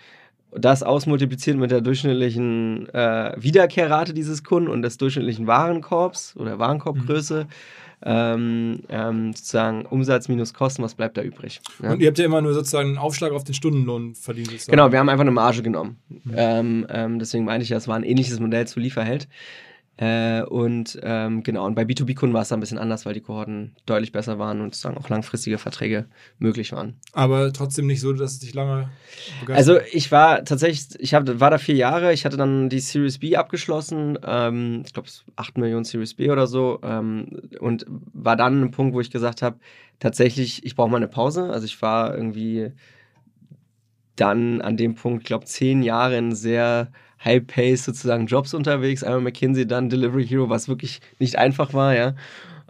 B: das ausmultipliziert mit der durchschnittlichen Wiederkehrrate dieses Kunden und des durchschnittlichen Warenkorbs oder Warenkorbgröße. Ähm, ähm, sozusagen Umsatz minus Kosten, was bleibt da übrig? Ja?
A: Und ihr habt ja immer nur sozusagen einen Aufschlag auf den Stundenlohn verdient. sozusagen.
B: Genau, wir haben einfach eine Marge genommen. Ähm, ähm, deswegen meine ich, ja, es war ein ähnliches Modell zu Lieferheld. Äh, und ähm, genau, und bei B2B-Kunden war es da ein bisschen anders, weil die Kohorten deutlich besser waren und sozusagen auch langfristige Verträge möglich waren.
A: Aber trotzdem nicht so, dass es dich lange
B: Also
A: begeistert.
B: ich war tatsächlich, ich hab, war da vier Jahre, ich hatte dann die Series B abgeschlossen, ähm, ich glaube 8 Millionen Series B oder so ähm, und war dann an einem Punkt, wo ich gesagt habe, tatsächlich, ich brauche mal eine Pause. Also ich war irgendwie dann an dem Punkt, ich glaube, zehn Jahre in sehr High-Pace sozusagen Jobs unterwegs. Einmal McKinsey, dann Delivery Hero, was wirklich nicht einfach war, ja.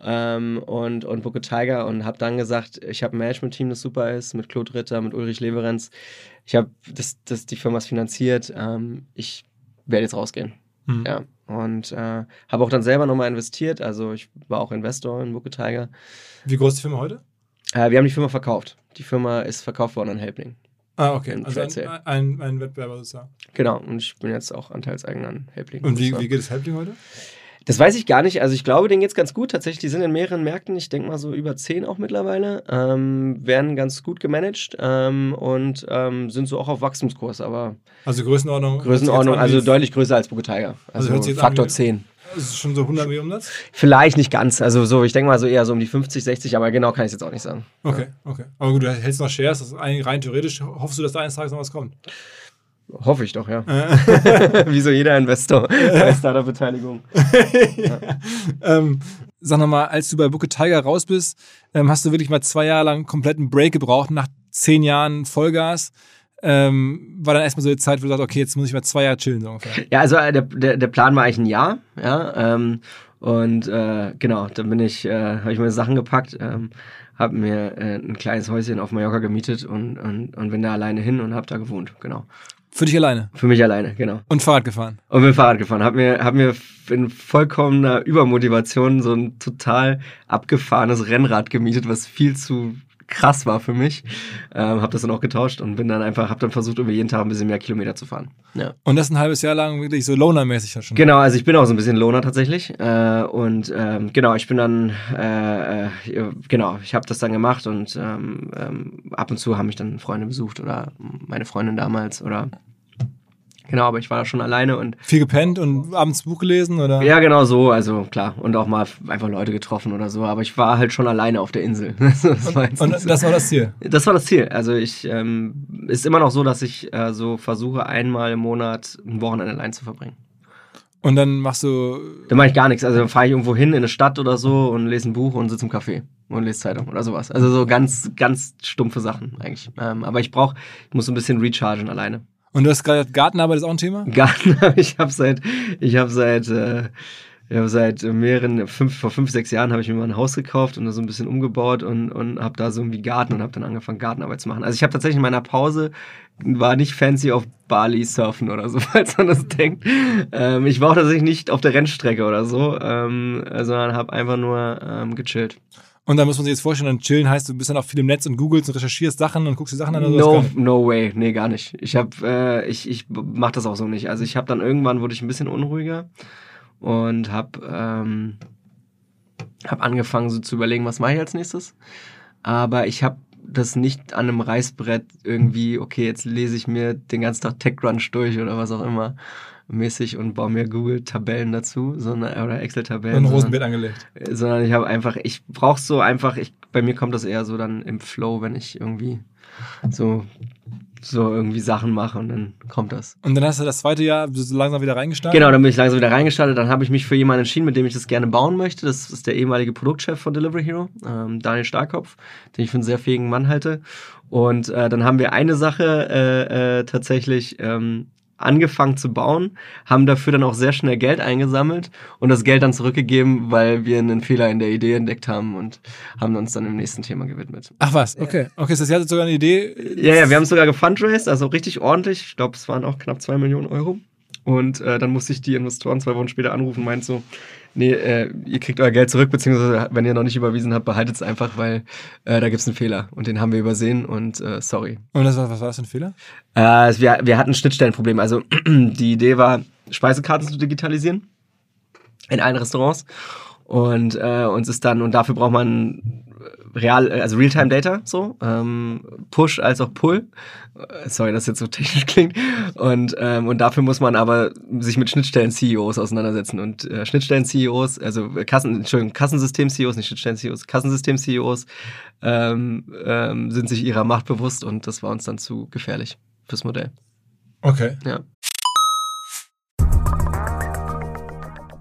B: Ähm, und, und Booker Tiger und habe dann gesagt, ich habe ein Management-Team, das super ist, mit Claude Ritter, mit Ulrich Leverenz. Ich habe das, das, die Firma ist finanziert. Ähm, ich werde jetzt rausgehen.
A: Hm.
B: Ja. Und äh, habe auch dann selber nochmal investiert. Also ich war auch Investor in Booker Tiger.
A: Wie groß ist die Firma heute?
B: Äh, wir haben die Firma verkauft. Die Firma ist verkauft worden an Helpling.
A: Ah, okay. Also ein, ein, ein Wettbewerber sozusagen.
B: Genau. Und ich bin jetzt auch Anteilseigner an Helpling.
A: Und wie, wie geht es Helpling heute?
B: Das weiß ich gar nicht. Also ich glaube, denen geht's ganz gut. Tatsächlich, die sind in mehreren Märkten, ich denke mal so über zehn auch mittlerweile, ähm, werden ganz gut gemanagt ähm, und ähm, sind so auch auf Wachstumskurs, aber
A: Also Größenordnung.
B: Größenordnung, also deutlich größer als Booker Tiger. Also,
A: jetzt
B: Faktor
A: an wie-
B: 10.
A: ist schon so 100 Millionen Umsatz?
B: Vielleicht nicht ganz, also so, ich denke mal so eher so um die 50, 60, aber genau kann ich jetzt auch nicht sagen.
A: Okay, okay. Aber gut, du hältst noch Shares, das ist eigentlich rein theoretisch. Hoffst du, dass da eines Tages noch was kommt?
B: Hoffe ich doch, ja. [laughs] Wie so jeder Investor bei Startup-Beteiligung. [laughs]
A: ja. ähm, sag nochmal, als du bei Booker Tiger raus bist, ähm, hast du wirklich mal zwei Jahre lang kompletten Break gebraucht, nach zehn Jahren Vollgas. Ähm, war dann erstmal so die Zeit, wo du sagst, okay, jetzt muss ich mal zwei Jahre chillen, so ungefähr.
B: Ja, also äh, der, der, der Plan war eigentlich ein Jahr, ja. Ähm, und äh, genau, dann bin ich, äh, habe ich mir Sachen gepackt, ähm, habe mir äh, ein kleines Häuschen auf Mallorca gemietet und, und, und bin da alleine hin und habe da gewohnt, genau.
A: Für dich alleine?
B: Für mich alleine, genau.
A: Und Fahrrad gefahren?
B: Und bin Fahrrad gefahren. Hab mir, hab mir in vollkommener Übermotivation so ein total abgefahrenes Rennrad gemietet, was viel zu krass war für mich. Ähm, habe das dann auch getauscht und bin dann einfach, habe dann versucht, über jeden Tag ein bisschen mehr Kilometer zu fahren. Ja.
A: Und das ein halbes Jahr lang wirklich so Loner-mäßig schon.
B: Genau, also ich bin auch so ein bisschen Loner tatsächlich. Äh, und ähm, genau, ich bin dann, äh, äh, genau, ich habe das dann gemacht und ähm, ähm, ab und zu haben mich dann Freunde besucht oder meine Freundin damals oder Genau, aber ich war da schon alleine und.
A: Viel gepennt und abends Buch gelesen, oder?
B: Ja, genau so, also klar. Und auch mal einfach Leute getroffen oder so. Aber ich war halt schon alleine auf der Insel. [laughs]
A: das und, und das war das Ziel?
B: Das war das Ziel. Also ich, ähm, ist immer noch so, dass ich äh, so versuche, einmal im Monat ein Wochenende allein zu verbringen.
A: Und dann machst du.
B: Dann mache ich gar nichts. Also dann fahre ich irgendwo hin in eine Stadt oder so und lese ein Buch und sitze im Café und lese Zeitung oder sowas. Also so ganz, ganz stumpfe Sachen eigentlich. Ähm, aber ich brauche, ich muss so ein bisschen rechargen alleine.
A: Und du hast gerade Gartenarbeit ist auch ein Thema? [laughs]
B: Gartenarbeit, ich habe seit, ich habe seit, äh, ich habe seit mehreren, fünf, vor fünf, sechs Jahren habe ich mir mal ein Haus gekauft und da so ein bisschen umgebaut und, und habe da so irgendwie Garten und habe dann angefangen, Gartenarbeit zu machen. Also ich habe tatsächlich in meiner Pause, war nicht fancy auf Bali surfen oder so, [laughs] falls man das denkt. Ähm, ich war auch tatsächlich nicht auf der Rennstrecke oder so, ähm, sondern habe einfach nur ähm, gechillt.
A: Und da muss man sich jetzt vorstellen, dann chillen heißt, du bist dann auch viel im Netz und googelst und recherchierst Sachen und guckst die Sachen an oder
B: No, no way, nee, gar nicht. Ich hab, äh, ich, ich mach das auch so nicht. Also ich habe dann irgendwann wurde ich ein bisschen unruhiger und hab, ähm, hab angefangen so zu überlegen, was mache ich als nächstes. Aber ich habe das nicht an einem Reißbrett irgendwie, okay, jetzt lese ich mir den ganzen Tag TechCrunch durch oder was auch immer mäßig und baue mir Google-Tabellen dazu, sondern oder Excel-Tabellen.
A: Und Rosenbeet angelegt.
B: Sondern ich habe einfach, ich brauche so einfach, ich, bei mir kommt das eher so dann im Flow, wenn ich irgendwie so so irgendwie Sachen mache und dann kommt das.
A: Und dann hast du das zweite Jahr so langsam wieder reingestartet?
B: Genau, dann bin ich langsam wieder reingestartet. Dann habe ich mich für jemanden entschieden, mit dem ich das gerne bauen möchte. Das ist der ehemalige Produktchef von Delivery Hero, ähm, Daniel Starkopf, den ich für einen sehr fähigen Mann halte. Und äh, dann haben wir eine Sache äh, äh, tatsächlich ähm, angefangen zu bauen, haben dafür dann auch sehr schnell Geld eingesammelt und das Geld dann zurückgegeben, weil wir einen Fehler in der Idee entdeckt haben und haben uns dann im nächsten Thema gewidmet.
A: Ach was, okay. Okay, das heißt, sogar eine Idee.
B: Ja, ja, wir haben sogar gefundraised, also richtig ordentlich. Ich glaube, es waren auch knapp zwei Millionen Euro. Und äh, dann musste ich die Investoren zwei Wochen später anrufen und meinte so, nee, äh, ihr kriegt euer Geld zurück, beziehungsweise wenn ihr noch nicht überwiesen habt, behaltet es einfach, weil äh, da gibt es einen Fehler und den haben wir übersehen und äh, sorry.
A: Und das war, was war das für ein Fehler?
B: Äh, wir, wir hatten Schnittstellenproblem. Also [clears throat] die Idee war, Speisekarten zu digitalisieren in allen Restaurants und äh, uns ist dann, und dafür braucht man real, also Realtime-Data, so, ähm, Push als auch Pull. Sorry, dass jetzt so technisch klingt. Und, ähm, und dafür muss man aber sich mit Schnittstellen-CEOs auseinandersetzen. Und äh, Schnittstellen-CEOs, also Kassen, Entschuldigung, Kassensystem-CEOs, nicht Schnittstellen-CEOs, Kassensystem-CEOs ähm, ähm, sind sich ihrer Macht bewusst und das war uns dann zu gefährlich fürs Modell.
A: Okay.
B: Ja.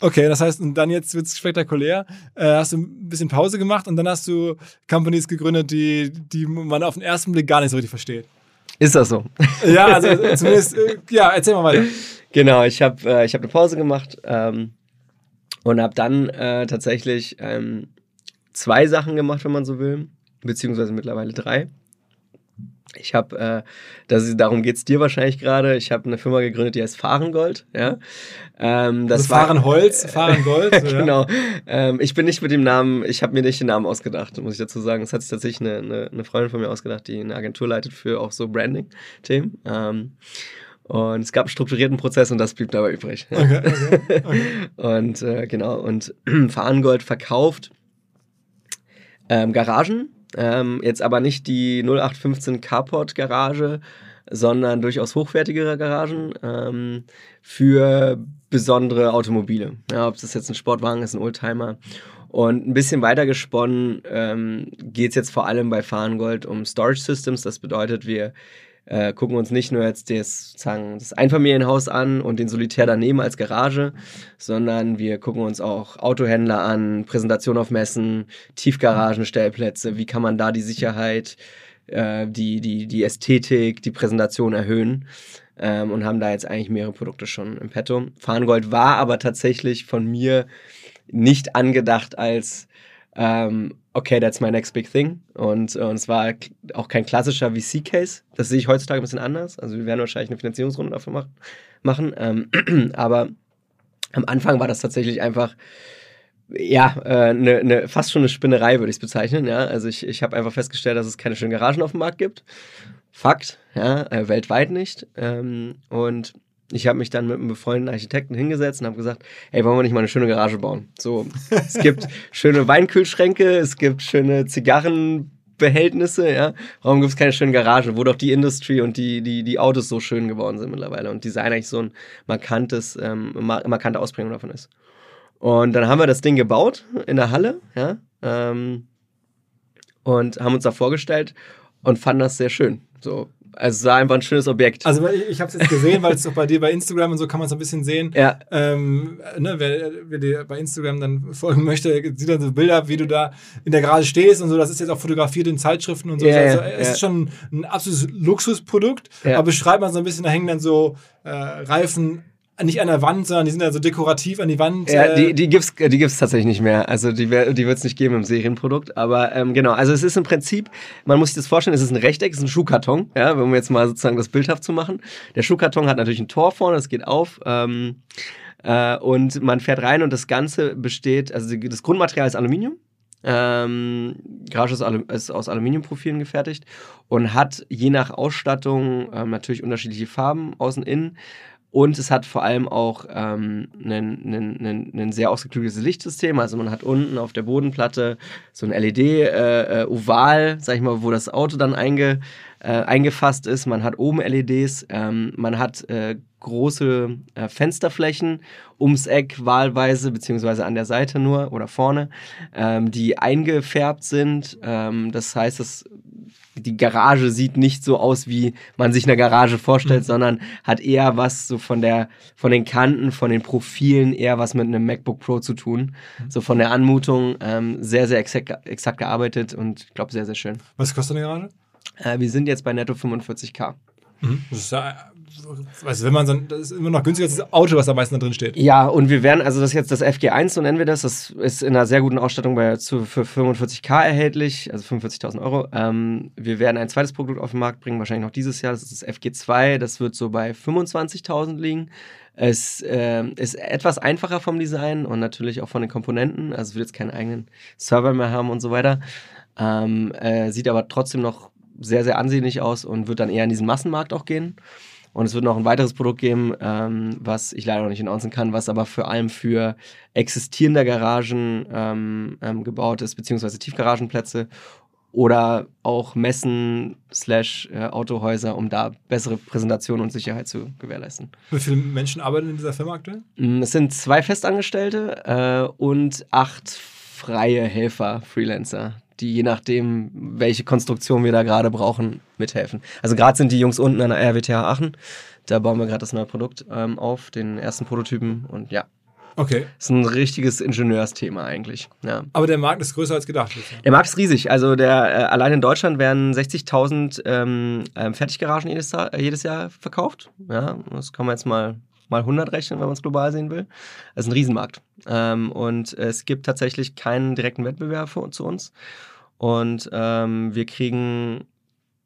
A: Okay, das heißt, und dann jetzt wird es spektakulär. Äh, hast du ein bisschen Pause gemacht und dann hast du Companies gegründet, die, die man auf den ersten Blick gar nicht so richtig versteht.
B: Ist das so? [laughs]
A: Ja, also zumindest, äh, ja, erzähl mal weiter.
B: Genau, ich habe äh, hab eine Pause gemacht ähm, und habe dann äh, tatsächlich ähm, zwei Sachen gemacht, wenn man so will, beziehungsweise mittlerweile drei. Ich habe, äh, das, darum geht's dir wahrscheinlich gerade, ich habe eine Firma gegründet, die heißt Fahrengold. Ja?
A: Ähm, das also Fahrenholz, [laughs] Fahrengold.
B: genau. Ähm, ich bin nicht mit dem Namen, ich habe mir nicht den Namen ausgedacht, muss ich dazu sagen. Das hat sich tatsächlich eine, eine, eine Freundin von mir ausgedacht, die eine Agentur leitet für auch so Branding-Themen. Ähm, und es gab einen strukturierten Prozess und das blieb dabei übrig. Okay, okay, okay. [laughs] und äh, genau, und [clears throat] Fahrengold verkauft ähm, Garagen ähm, jetzt aber nicht die 0815 Carport Garage, sondern durchaus hochwertigere Garagen ähm, für besondere Automobile. Ja, ob das jetzt ein Sportwagen ist, ein Oldtimer. Und ein bisschen weiter gesponnen ähm, geht es jetzt vor allem bei Fahrengold um Storage Systems. Das bedeutet, wir äh, gucken uns nicht nur jetzt das, sozusagen, das Einfamilienhaus an und den Solitär daneben als Garage, sondern wir gucken uns auch Autohändler an, Präsentation auf Messen, Tiefgaragenstellplätze, wie kann man da die Sicherheit, äh, die, die, die Ästhetik, die Präsentation erhöhen. Ähm, und haben da jetzt eigentlich mehrere Produkte schon im Petto. Fahrengold war aber tatsächlich von mir nicht angedacht als ähm, okay, that's my next big thing. Und, und es war auch kein klassischer VC-Case. Das sehe ich heutzutage ein bisschen anders. Also wir werden wahrscheinlich eine Finanzierungsrunde dafür machen. machen. Ähm, [clears throat] aber am Anfang war das tatsächlich einfach ja, äh, ne, ne, fast schon eine Spinnerei, würde ich es bezeichnen. Ja? Also ich, ich habe einfach festgestellt, dass es keine schönen Garagen auf dem Markt gibt. Fakt, ja, äh, weltweit nicht. Ähm, und ich habe mich dann mit einem befreundeten Architekten hingesetzt und habe gesagt, hey, wollen wir nicht mal eine schöne Garage bauen? So, es gibt [laughs] schöne Weinkühlschränke, es gibt schöne Zigarrenbehältnisse, ja. Warum gibt es keine schönen Garagen, wo doch die Industry und die, die, die Autos so schön geworden sind mittlerweile und Design eigentlich so ein markantes, ähm, markante Ausprägung davon ist. Und dann haben wir das Ding gebaut in der Halle, ja, ähm, und haben uns da vorgestellt und fanden das sehr schön. So, also es war einfach ein schönes Objekt.
A: Also ich, ich habe es jetzt gesehen, weil es doch bei dir bei Instagram und so kann man es ein bisschen sehen.
B: Ja.
A: Ähm, ne, wer, wer, dir bei Instagram dann folgen möchte, sieht dann so Bilder, wie du da in der Garage stehst und so. Das ist jetzt auch fotografiert in Zeitschriften und so.
B: Ja, also,
A: ja, es ist schon ein absolutes Luxusprodukt. Aber beschreibt man so ein bisschen, da hängen dann so äh, Reifen nicht an der Wand, sondern die sind ja so dekorativ an die Wand.
B: Ja, die, äh, die gibt's, die gibt's tatsächlich nicht mehr. Also die, die wird's nicht geben im Serienprodukt. Aber ähm, genau, also es ist im Prinzip, man muss sich das vorstellen, es ist ein Rechteck, es ist ein Schuhkarton, ja, um jetzt mal sozusagen das bildhaft zu machen. Der Schuhkarton hat natürlich ein Tor vorne, das geht auf. Ähm, äh, und man fährt rein und das Ganze besteht, also das Grundmaterial ist Aluminium. Ähm, Garage ist, Alum ist, aus Aluminiumprofilen gefertigt und hat je nach Ausstattung ähm, natürlich unterschiedliche Farben außen innen. Und es hat vor allem auch ähm, ein sehr ausgeklügeltes Lichtsystem. Also man hat unten auf der Bodenplatte so ein LED-Oval, äh, äh sag ich mal, wo das Auto dann einge, äh, eingefasst ist. Man hat oben LEDs, ähm, man hat äh, große äh, Fensterflächen ums Eck wahlweise, beziehungsweise an der Seite nur oder vorne, ähm, die eingefärbt sind. Ähm, das heißt, das die Garage sieht nicht so aus, wie man sich eine Garage vorstellt, mhm. sondern hat eher was so von der, von den Kanten, von den Profilen, eher was mit einem MacBook Pro zu tun. Mhm. So von der Anmutung ähm, sehr, sehr exakt, exakt gearbeitet und ich glaube sehr, sehr schön.
A: Was kostet eine Garage?
B: Äh, wir sind jetzt bei netto 45k.
A: Mhm. Das ist ja also wenn man so, das ist immer noch günstiger als das Auto, was am meisten da drin steht.
B: Ja, und wir werden, also das ist jetzt das FG1, so nennen wir das. Das ist in einer sehr guten Ausstattung bei, zu, für 45k erhältlich, also 45.000 Euro. Ähm, wir werden ein zweites Produkt auf den Markt bringen, wahrscheinlich noch dieses Jahr. Das ist das FG2, das wird so bei 25.000 liegen. Es äh, ist etwas einfacher vom Design und natürlich auch von den Komponenten. Also es wird jetzt keinen eigenen Server mehr haben und so weiter. Ähm, äh, sieht aber trotzdem noch sehr, sehr ansehnlich aus und wird dann eher in diesen Massenmarkt auch gehen. Und es wird noch ein weiteres Produkt geben, ähm, was ich leider noch nicht announcen kann, was aber vor allem für existierende Garagen ähm, ähm, gebaut ist, beziehungsweise Tiefgaragenplätze oder auch Messen slash äh, Autohäuser, um da bessere Präsentation und Sicherheit zu gewährleisten.
A: Wie viele Menschen arbeiten in dieser Firma aktuell?
B: Mm, es sind zwei Festangestellte äh, und acht freie Helfer, Freelancer, die je nachdem, welche Konstruktion wir da gerade brauchen, mithelfen. Also gerade sind die Jungs unten an der RWTH Aachen. Da bauen wir gerade das neue Produkt ähm, auf, den ersten Prototypen und ja.
A: Okay.
B: Das ist ein richtiges Ingenieursthema eigentlich. Ja.
A: Aber der Markt ist größer als gedacht.
B: Der Markt ist riesig. Also der, äh, allein in Deutschland werden 60.000 ähm, ähm, Fertiggaragen jedes, jedes Jahr verkauft. Ja, das kann man jetzt mal mal 100 rechnen, wenn man es global sehen will. Das ist ein Riesenmarkt. Ähm, und es gibt tatsächlich keinen direkten Wettbewerb für, zu uns. Und ähm, wir kriegen,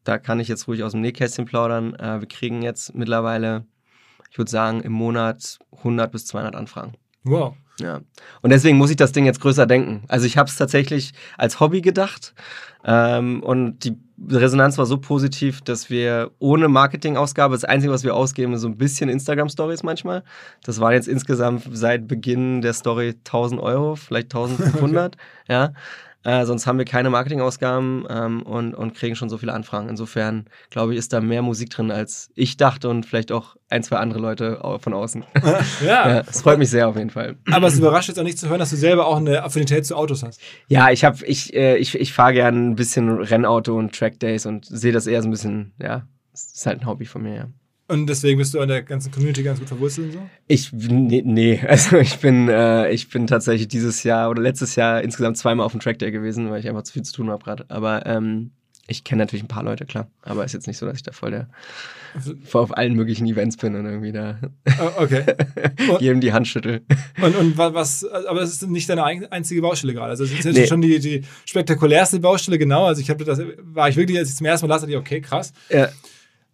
B: da kann ich jetzt ruhig aus dem Nähkästchen plaudern, äh, wir kriegen jetzt mittlerweile, ich würde sagen, im Monat 100 bis 200 Anfragen.
A: Wow.
B: Ja. Und deswegen muss ich das Ding jetzt größer denken. Also ich habe es tatsächlich als Hobby gedacht ähm, und die Resonanz war so positiv, dass wir ohne Marketingausgabe, das Einzige, was wir ausgeben, ist so ein bisschen Instagram-Stories manchmal. Das waren jetzt insgesamt seit Beginn der Story 1000 Euro, vielleicht 1500. [laughs] okay. Ja. Äh, sonst haben wir keine Marketingausgaben ähm, und, und kriegen schon so viele Anfragen. Insofern, glaube ich, ist da mehr Musik drin, als ich dachte und vielleicht auch ein, zwei andere Leute von außen. [laughs]
A: ja.
B: ja. Es freut mich sehr auf jeden Fall.
A: Aber es überrascht jetzt auch nicht zu hören, dass du selber auch eine Affinität zu Autos hast.
B: Ja, ich habe, ich, äh, ich, ich fahre gerne ein bisschen Rennauto und Trackdays und sehe das eher so ein bisschen, ja, es ist halt ein Hobby von mir, ja.
A: Und deswegen bist du an der ganzen Community ganz gut verwurzelt und so?
B: Ich, nee, nee. [laughs] also ich bin, äh, ich bin tatsächlich dieses Jahr oder letztes Jahr insgesamt zweimal auf dem Track Day gewesen, weil ich einfach zu viel zu tun habe gerade. Aber ähm, ich kenne natürlich ein paar Leute, klar. Aber ist jetzt nicht so, dass ich da voll der voll auf allen möglichen Events bin und irgendwie da
A: oh, okay. [laughs]
B: jedem die Hand schüttel.
A: Und, und was, aber das ist nicht deine einzige Baustelle gerade. Also das ist jetzt nee. schon die, die spektakulärste Baustelle, genau. Also ich habe das, war ich wirklich, als ich zum ersten Mal las, dachte ich, okay, krass.
B: Ja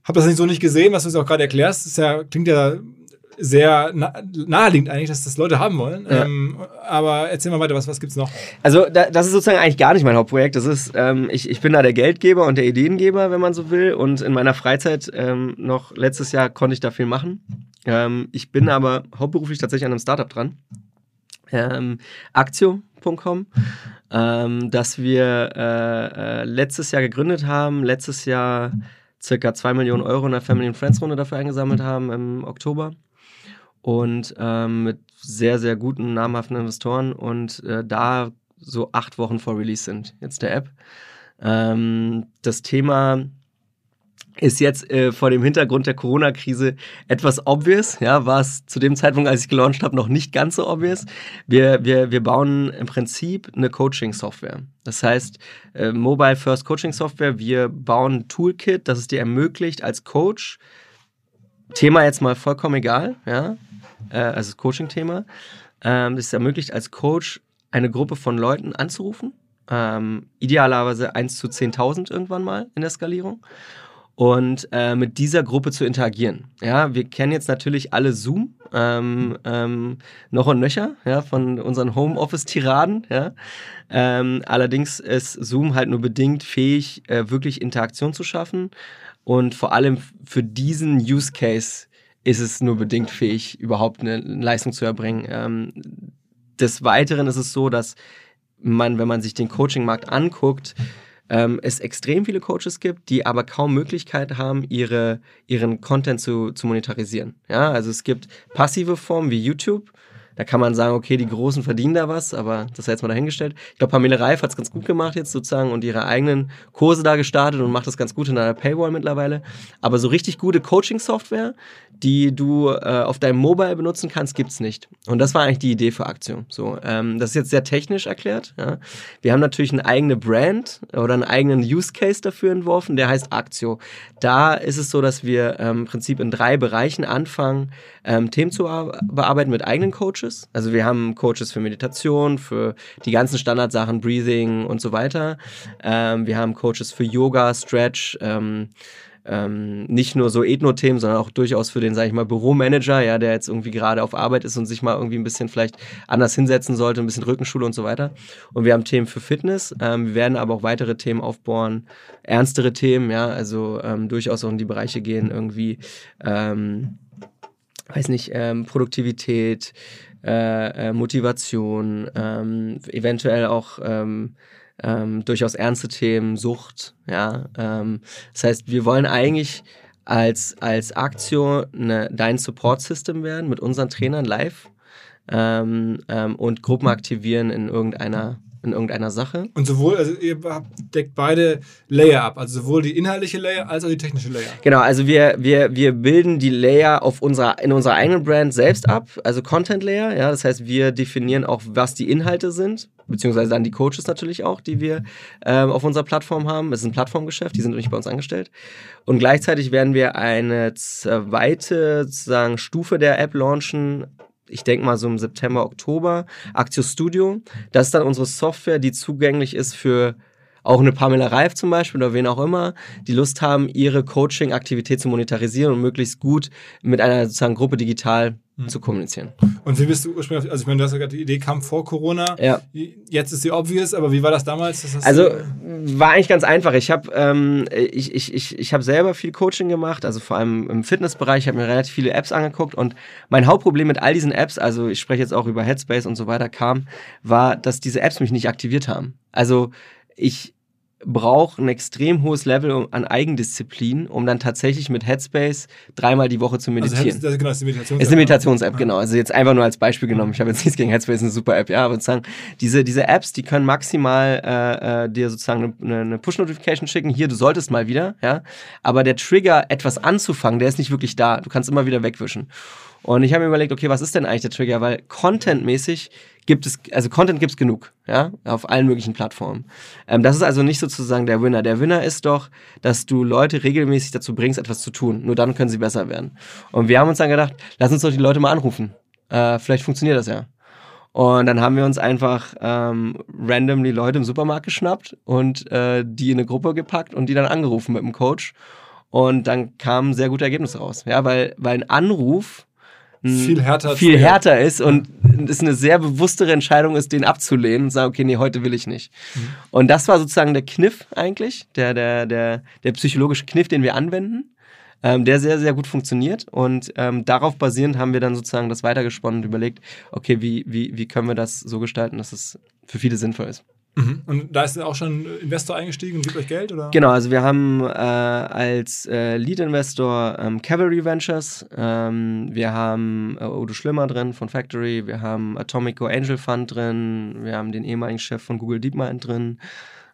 A: habe das nicht so nicht gesehen, was du jetzt auch gerade erklärst. Das ja, klingt ja sehr naheliegend eigentlich, dass das Leute haben wollen. Ja. Ähm, aber erzähl mal weiter, was, was gibt's noch?
B: Also da, das ist sozusagen eigentlich gar nicht mein Hauptprojekt. Das ist, ähm, ich, ich bin da der Geldgeber und der Ideengeber, wenn man so will. Und in meiner Freizeit ähm, noch letztes Jahr konnte ich da viel machen. Ähm, ich bin aber hauptberuflich tatsächlich an einem Startup dran. Ähm, Aktio.com, ähm, das wir äh, äh, letztes Jahr gegründet haben. Letztes Jahr circa 2 Millionen Euro in der Family and Friends Runde dafür eingesammelt haben im Oktober. Und ähm, mit sehr, sehr guten, namhaften Investoren und äh, da so acht Wochen vor Release sind jetzt der App. Ähm, das Thema ist jetzt äh, vor dem Hintergrund der Corona-Krise etwas obvious. Ja, war es zu dem Zeitpunkt, als ich gelauncht habe, noch nicht ganz so obvious. Wir, wir, wir bauen im Prinzip eine Coaching-Software. Das heißt, äh, Mobile First Coaching Software. Wir bauen ein Toolkit, das es dir ermöglicht, als Coach, Thema jetzt mal vollkommen egal, ja, äh, also Coaching-Thema, ähm, das ermöglicht, als Coach eine Gruppe von Leuten anzurufen. Ähm, idealerweise 1 zu 10.000 irgendwann mal in der Skalierung und äh, mit dieser Gruppe zu interagieren. Ja, wir kennen jetzt natürlich alle Zoom, ähm, ähm, noch und nöcher, ja, von unseren Homeoffice-Tiraden, ja. Ähm, allerdings ist Zoom halt nur bedingt fähig, äh, wirklich Interaktion zu schaffen und vor allem für diesen Use Case ist es nur bedingt fähig, überhaupt eine Leistung zu erbringen. Ähm, des Weiteren ist es so, dass man, wenn man sich den Coaching-Markt anguckt, ähm, es extrem viele Coaches gibt, die aber kaum Möglichkeit haben, ihre, ihren Content zu, zu monetarisieren. Ja, also es gibt passive Formen wie YouTube, da kann man sagen, okay, die Großen verdienen da was, aber das sei jetzt mal dahingestellt. Ich glaube, Pamela Reif hat es ganz gut gemacht jetzt sozusagen und ihre eigenen Kurse da gestartet und macht das ganz gut in einer Paywall mittlerweile. Aber so richtig gute Coaching-Software, die du äh, auf deinem Mobile benutzen kannst, gibt's nicht. Und das war eigentlich die Idee für Aktion. So, ähm, das ist jetzt sehr technisch erklärt. Ja. Wir haben natürlich eine eigene Brand oder einen eigenen Use Case dafür entworfen, der heißt Aktio. Da ist es so, dass wir ähm, im Prinzip in drei Bereichen anfangen, ähm, Themen zu bearbeiten mit eigenen Coaches. Coaches. Also wir haben Coaches für Meditation, für die ganzen Standardsachen, Breathing und so weiter. Ähm, wir haben Coaches für Yoga, Stretch, ähm, ähm, nicht nur so Ethno-Themen, sondern auch durchaus für den, sage ich mal, Büromanager, ja, der jetzt irgendwie gerade auf Arbeit ist und sich mal irgendwie ein bisschen vielleicht anders hinsetzen sollte, ein bisschen Rückenschule und so weiter. Und wir haben Themen für Fitness. Ähm, wir werden aber auch weitere Themen aufbauen, ernstere Themen, ja, also ähm, durchaus auch in die Bereiche gehen, irgendwie, ähm, weiß nicht, ähm, Produktivität, äh, äh, Motivation, ähm, eventuell auch ähm, ähm, durchaus ernste Themen, Sucht, ja. Ähm, das heißt, wir wollen eigentlich als, als Aktio eine, dein Support-System werden mit unseren Trainern live ähm, ähm, und Gruppen aktivieren in irgendeiner in irgendeiner Sache.
A: Und sowohl, also ihr deckt beide Layer ab, also sowohl die inhaltliche Layer als auch die technische Layer.
B: Genau, also wir, wir, wir bilden die Layer auf unserer, in unserer eigenen Brand selbst ab, also Content Layer, ja, das heißt, wir definieren auch, was die Inhalte sind, beziehungsweise dann die Coaches natürlich auch, die wir ähm, auf unserer Plattform haben. Es ist ein Plattformgeschäft, die sind nicht bei uns angestellt. Und gleichzeitig werden wir eine zweite sozusagen Stufe der App launchen, ich denke mal so im September, Oktober, Actio Studio. Das ist dann unsere Software, die zugänglich ist für auch eine Pamela Reif zum Beispiel oder wen auch immer, die Lust haben, ihre Coaching-Aktivität zu monetarisieren und möglichst gut mit einer sozusagen Gruppe digital mhm. zu kommunizieren.
A: Und wie bist du ursprünglich, also ich meine, du hast ja gerade die Idee kam vor Corona.
B: Ja.
A: Jetzt ist sie obvious, aber wie war das damals? Das
B: also war eigentlich ganz einfach. Ich habe ähm, ich, ich, ich, ich hab selber viel Coaching gemacht, also vor allem im Fitnessbereich. Ich habe mir relativ viele Apps angeguckt und mein Hauptproblem mit all diesen Apps, also ich spreche jetzt auch über Headspace und so weiter, kam, war, dass diese Apps mich nicht aktiviert haben. Also ich brauche ein extrem hohes Level an Eigendisziplin, um dann tatsächlich mit Headspace dreimal die Woche zu meditieren. Also,
A: das, genau, ist eine Meditations-App.
B: Ist eine Meditations-App, genau. Also jetzt einfach nur als Beispiel genommen. Ich habe jetzt nichts gegen Headspace, eine super App, ja, aber sozusagen diese, diese Apps, die können maximal äh, äh, dir sozusagen eine, eine Push-Notification schicken. Hier, du solltest mal wieder, ja. Aber der Trigger, etwas anzufangen, der ist nicht wirklich da. Du kannst immer wieder wegwischen. Und ich habe mir überlegt, okay, was ist denn eigentlich der Trigger? Weil contentmäßig gibt es, also Content gibt es genug, ja, auf allen möglichen Plattformen. Ähm, das ist also nicht sozusagen der Winner. Der Winner ist doch, dass du Leute regelmäßig dazu bringst, etwas zu tun. Nur dann können sie besser werden. Und wir haben uns dann gedacht, lass uns doch die Leute mal anrufen. Äh, vielleicht funktioniert das ja. Und dann haben wir uns einfach ähm, randomly Leute im Supermarkt geschnappt und äh, die in eine Gruppe gepackt und die dann angerufen mit dem Coach. Und dann kamen sehr gute Ergebnisse raus. Ja, weil, weil ein Anruf
A: viel härter,
B: viel härter ist und es eine sehr bewusstere Entscheidung ist, den abzulehnen und sagen, okay, nee, heute will ich nicht. Mhm. Und das war sozusagen der Kniff eigentlich, der, der, der, der psychologische Kniff, den wir anwenden, ähm, der sehr, sehr gut funktioniert. Und ähm, darauf basierend haben wir dann sozusagen das weitergesponnen und überlegt, okay, wie, wie, wie können wir das so gestalten, dass es für viele sinnvoll ist.
A: Mhm. Und da ist auch schon ein Investor eingestiegen und gibt euch Geld? Oder?
B: Genau, also wir haben äh, als äh, Lead-Investor ähm, Cavalry Ventures, ähm, wir haben äh, Udo Schlimmer drin von Factory, wir haben Atomico Angel Fund drin, wir haben den ehemaligen Chef von Google DeepMind drin.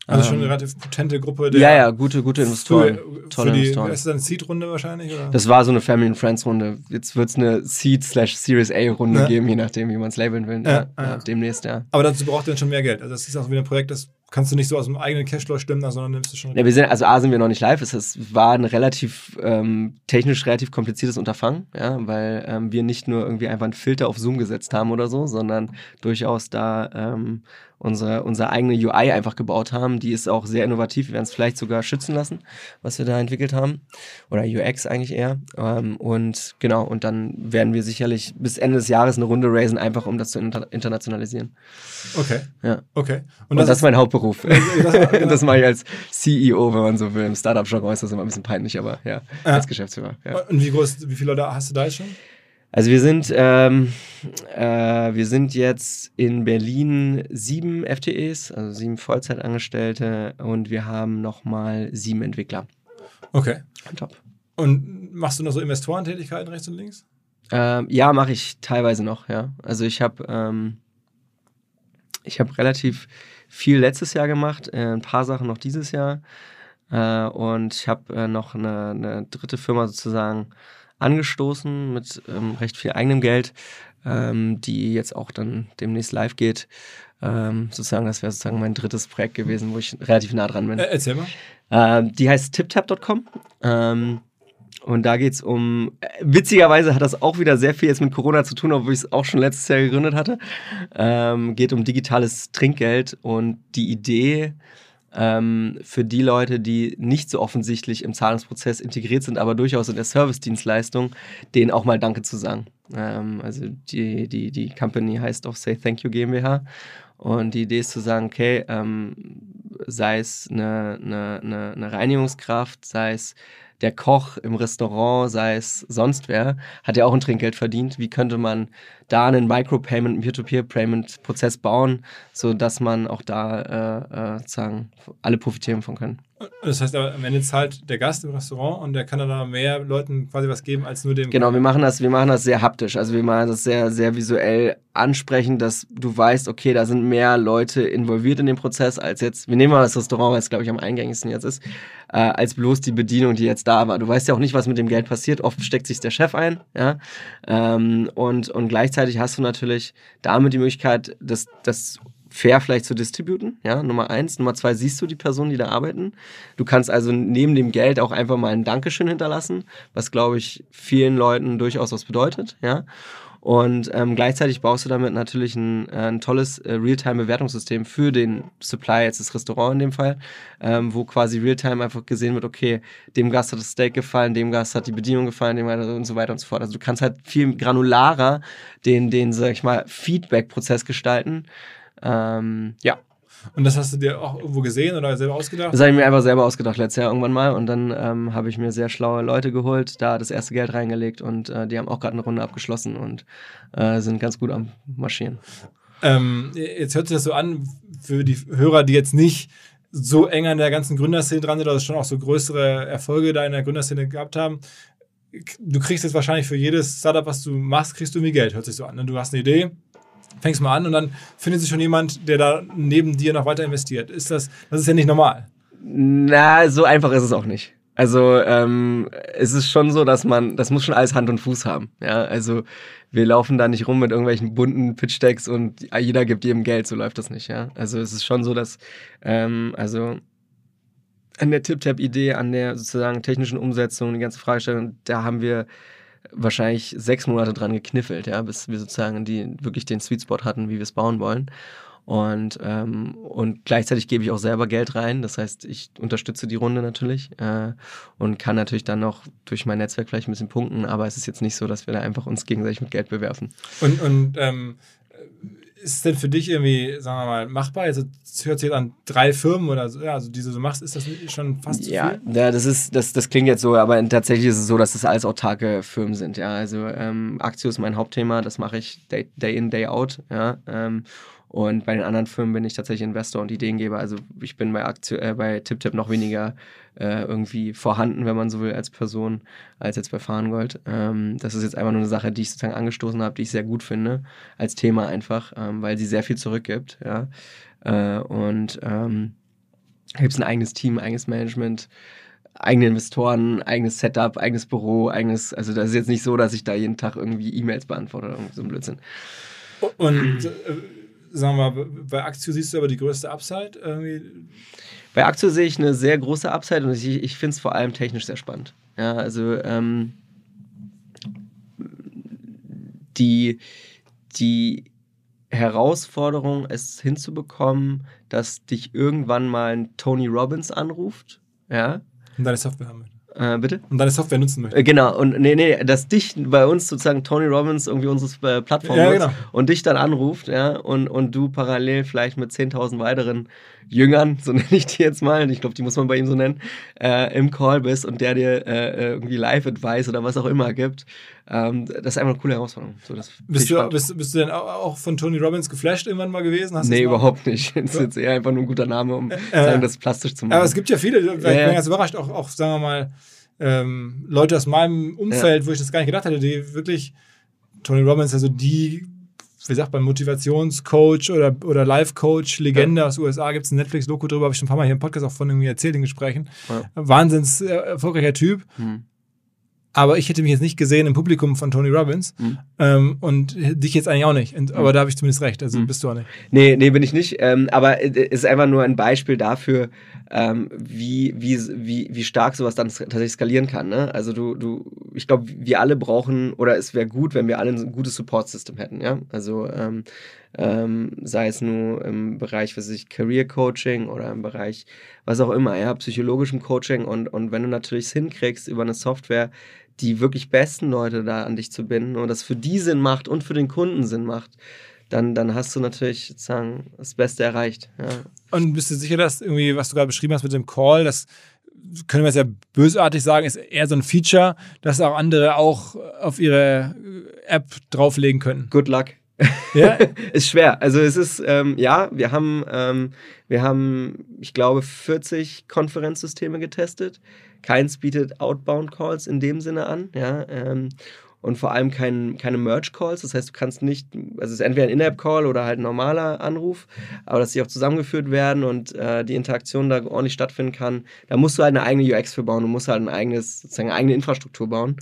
A: Also schon eine ähm, relativ potente Gruppe.
B: Der ja, ja, gute, gute Investoren.
A: Für, tolle für die, Investoren. Ist das eine Seed-Runde wahrscheinlich? Oder?
B: Das war so eine Family and Friends-Runde. Jetzt wird es eine Seed-slash-Series A-Runde ja. geben, je nachdem, wie man es labeln will. Ja, ja, ja, demnächst, ja.
A: Aber dazu braucht ihr dann schon mehr Geld. Also das ist auch wieder ein Projekt, das kannst du nicht so aus dem eigenen Cashflow stimmen, sondern nimmst du schon.
B: Ja, wir sind, also A sind wir noch nicht live. Es, es war ein relativ ähm, technisch relativ kompliziertes Unterfangen, ja, weil ähm, wir nicht nur irgendwie einfach einen Filter auf Zoom gesetzt haben oder so, sondern durchaus da ähm, unsere, unsere eigene UI einfach gebaut haben. Die ist auch sehr innovativ. Wir werden es vielleicht sogar schützen lassen, was wir da entwickelt haben. Oder UX eigentlich eher. Ähm, und genau, und dann werden wir sicherlich bis Ende des Jahres eine Runde raisen, einfach um das zu inter internationalisieren.
A: Okay.
B: Ja.
A: Okay.
B: Und, und das, das, ist mein Hauptberuf. Das, [laughs] genau. das mache ich als CEO, wenn man so will. Im Startup-Jargon ist das immer ein bisschen peinlich, aber ja, als Geschäftsführer. Ja.
A: Und wie groß, wie viele Leute hast du da jetzt schon?
B: Also wir sind, ähm, äh, wir sind jetzt in Berlin sieben FTEs, also sieben Vollzeitangestellte und wir haben nochmal sieben Entwickler.
A: Okay.
B: Top.
A: Und machst du noch so Investorentätigkeiten rechts und links?
B: Ähm, ja, mache ich teilweise noch, ja. Also ich habe ähm, ich habe relativ viel letztes Jahr gemacht, äh, ein paar Sachen noch dieses Jahr. Äh, und ich habe äh, noch eine, eine, dritte Firma sozusagen angestoßen mit ähm, recht viel eigenem Geld, ähm, die jetzt auch dann demnächst live geht. Ähm, sozusagen, das wäre sozusagen mein drittes Projekt gewesen, wo ich relativ nah dran bin.
A: Äh, erzähl mal.
B: Ähm, die heißt tiptap.com. Ähm, und da geht es um, äh, witzigerweise hat das auch wieder sehr viel jetzt mit Corona zu tun, obwohl ich es auch schon letztes Jahr gegründet hatte. Ähm, geht um digitales Trinkgeld und die Idee ähm, für die Leute, die nicht so offensichtlich im Zahlungsprozess integriert sind, aber durchaus in der Service-Dienstleistung, denen auch mal Danke zu sagen. Ähm, also die, die, die Company heißt auch Say Thank You GmbH. Und die Idee ist zu sagen, okay, ähm, sei es eine, eine, eine, Reinigungskraft, sei es der Koch im Restaurant, sei es sonst wer, hat ja auch ein Trinkgeld verdient. Wie könnte man da einen Micropayment, einen Peer-to-Peer-Payment-Prozess bauen, sodass man auch da äh, äh, sozusagen alle profitieren von können?
A: Das heißt aber, am Ende zahlt der Gast im Restaurant und der kann dann da mehr Leuten quasi was geben als nur dem.
B: Genau, wir machen das, wir machen das sehr haptisch. Also wir machen das sehr, sehr visuell ansprechend, dass du weißt, okay, da sind mehr Leute involviert in den Prozess als jetzt, wir nehmen mal das Restaurant, weil es glaube ich am eingängigsten jetzt ist, äh, als bloß die Bedienung, die jetzt da war. Du weißt ja auch nicht, was mit dem Geld passiert. Oft steckt sich der Chef ein, ja. Ähm, und, und gleichzeitig hast du natürlich damit die Möglichkeit, das, das fair vielleicht zu distributen, ja, Nummer eins. Nummer zwei, siehst du die Personen, die da arbeiten. Du kannst also neben dem Geld auch einfach mal ein Dankeschön hinterlassen, was, glaube ich, vielen Leuten durchaus was bedeutet, ja. Und ähm, gleichzeitig baust du damit natürlich ein, äh, ein tolles äh, Realtime-Bewertungssystem für den Supply, jetzt das Restaurant in dem Fall, ähm, wo quasi Realtime einfach gesehen wird, okay, dem Gast hat das Steak gefallen, dem Gast hat die Bedienung gefallen, dem und so weiter und so fort. Also du kannst halt viel granularer den, den sag ich mal, Feedback-Prozess gestalten. Ähm, ja,
A: und das hast du dir auch irgendwo gesehen oder selber ausgedacht?
B: Das habe ich mir einfach selber ausgedacht letztes Jahr irgendwann mal. Und dann ähm, habe ich mir sehr schlaue Leute geholt, da das erste Geld reingelegt und äh, die haben auch gerade eine Runde abgeschlossen und äh, sind ganz gut am Marschieren.
A: Ähm, jetzt hört sich das so an, für die Hörer, die jetzt nicht so eng an der ganzen Gründerszene dran sind, oder schon auch so größere Erfolge da in der Gründerszene gehabt haben. Du kriegst jetzt wahrscheinlich für jedes Startup, was du machst, kriegst du irgendwie Geld, hört sich so an. Ne? Du hast eine Idee, fängst mal an und dann findet sich schon jemand, der da neben dir noch weiter investiert. Ist das, das ist ja nicht normal.
B: Na, so einfach ist es auch nicht. Also ähm, es ist schon so, dass man, das muss schon alles Hand und Fuß haben. Ja, also wir laufen da nicht rum mit irgendwelchen bunten Pitch-Decks und jeder gibt jedem Geld. So läuft das nicht. Ja, also es ist schon so, dass ähm, also an der Tip-Tap-Idee, an der sozusagen technischen Umsetzung, die ganze Fragestellung, da haben wir wahrscheinlich sechs Monate dran gekniffelt, ja, bis wir sozusagen die, wirklich den Sweet Spot hatten, wie wir es bauen wollen. Und, ähm, und gleichzeitig gebe ich auch selber Geld rein. Das heißt, ich unterstütze die Runde natürlich äh, und kann natürlich dann noch durch mein Netzwerk vielleicht ein bisschen punkten, aber es ist jetzt nicht so, dass wir da einfach uns gegenseitig mit Geld bewerfen.
A: Und, und ähm, ist es denn für dich irgendwie, sagen wir mal, machbar? Also hört sich an drei Firmen oder so, ja, also die du so machst, ist das schon fast zu
B: ja, viel? Ja, das ist, das, das klingt jetzt so, aber tatsächlich ist es so, dass das alles autarke Firmen sind, ja. Also ähm, Aktio ist mein Hauptthema, das mache ich day, day in, day out, ja. Ähm, und bei den anderen Firmen bin ich tatsächlich Investor und Ideengeber. Also ich bin bei, Aktio, äh, bei TipTip noch weniger äh, irgendwie vorhanden, wenn man so will, als Person, als jetzt bei Fahrengold. Ähm, das ist jetzt einfach nur eine Sache, die ich sozusagen angestoßen habe, die ich sehr gut finde, als Thema einfach, ähm, weil sie sehr viel zurückgibt. Ja? Äh, und ähm, gibt es ein eigenes Team, eigenes Management eigene Investoren, eigenes Setup, eigenes Büro, eigenes, also das ist jetzt nicht so, dass ich da jeden Tag irgendwie E-Mails beantworte oder so ein Blödsinn.
A: Und äh, sagen wir mal, bei Aktio siehst du aber die größte Upside irgendwie?
B: Bei Aktio sehe ich eine sehr große Upside und ich, ich finde es vor allem technisch sehr spannend. Ja, also ähm, die, die Herausforderung, es hinzubekommen, dass dich irgendwann mal ein Tony Robbins anruft, ja.
A: Und deine Software haben.
B: Äh, bitte?
A: Und deine Software nutzen möchte.
B: Äh, genau, und nee, nee, dass dich bei uns sozusagen Tony Robbins irgendwie unsere äh, Plattform
A: ja,
B: nutzt
A: genau.
B: und dich dann anruft, ja, und, und du parallel vielleicht mit 10.000 weiteren Jüngern, so [laughs] nenne ich die jetzt mal, ich glaube, die muss man bei ihm so nennen, äh, im Call bist und der dir äh, irgendwie Live-Advice oder was auch immer gibt. Ähm, das ist einfach eine coole Herausforderung. So,
A: bist, du, bist, bist, du denn auch von Tony Robbins geflasht irgendwann mal gewesen?
B: Hast nee, überhaupt nicht. [laughs] Das ist jetzt eher einfach nur ein guter Name, um äh, sagen, das plastisch zu machen.
A: Aber es gibt ja viele, ich bin ganz überrascht, auch, auch sagen wir mal, ähm, Leute aus meinem Umfeld, ja. wo ich das gar nicht gedacht hätte, die wirklich, Tony Robbins, also die, wie sagt man, Motivationscoach oder, oder Life-Coach, Legende ja. aus USA, gibt es ein Netflix-Doku drüber, habe ich schon ein paar Mal hier im Podcast auch von irgendwie erzählt in Gesprächen. Ja. Wahnsinns äh, erfolgreicher Typ. Hm aber ich hätte mich jetzt nicht gesehen im Publikum von Tony Robbins mhm. ähm, und dich jetzt eigentlich auch nicht. Und, aber mhm. da habe ich zumindest recht, also mhm. bist du auch nicht.
B: Nee, nee, bin ich nicht. Ähm, aber es ist einfach nur ein Beispiel dafür, ähm, wie, wie, wie, wie stark sowas dann tatsächlich skalieren kann. Ne? Also du, du, ich glaube, wir alle brauchen, oder es wäre gut, wenn wir alle ein gutes Support-System hätten, ja. Also ähm, ähm, sei es nur im Bereich, was ich, Career Coaching oder im Bereich was auch immer, ja, psychologischem Coaching und, und wenn du natürlich es hinkriegst über eine Software, die wirklich besten Leute da an dich zu binden und das für die Sinn macht und für den Kunden Sinn macht, dann, dann hast du natürlich sozusagen das Beste erreicht. Ja.
A: Und bist du sicher, dass irgendwie, was du gerade beschrieben hast mit dem Call, dass können wir es ja bösartig sagen, ist eher so ein Feature, dass auch andere auch auf ihre App drauflegen können.
B: Good luck. Ja? [laughs] ist schwer. Also es ist, ähm, ja, wir haben, ähm, wir haben, ich glaube, 40 Konferenzsysteme getestet. Keins bietet Outbound Calls in dem Sinne an, ja. Ähm, und vor allem kein, keine Merge-Calls. Das heißt, du kannst nicht, also es ist entweder ein In-App-Call oder halt ein normaler Anruf, aber dass die auch zusammengeführt werden und äh, die Interaktion da ordentlich stattfinden kann. Da musst du halt eine eigene UX für bauen. Du musst halt ein eigenes, sozusagen eine eigene Infrastruktur bauen.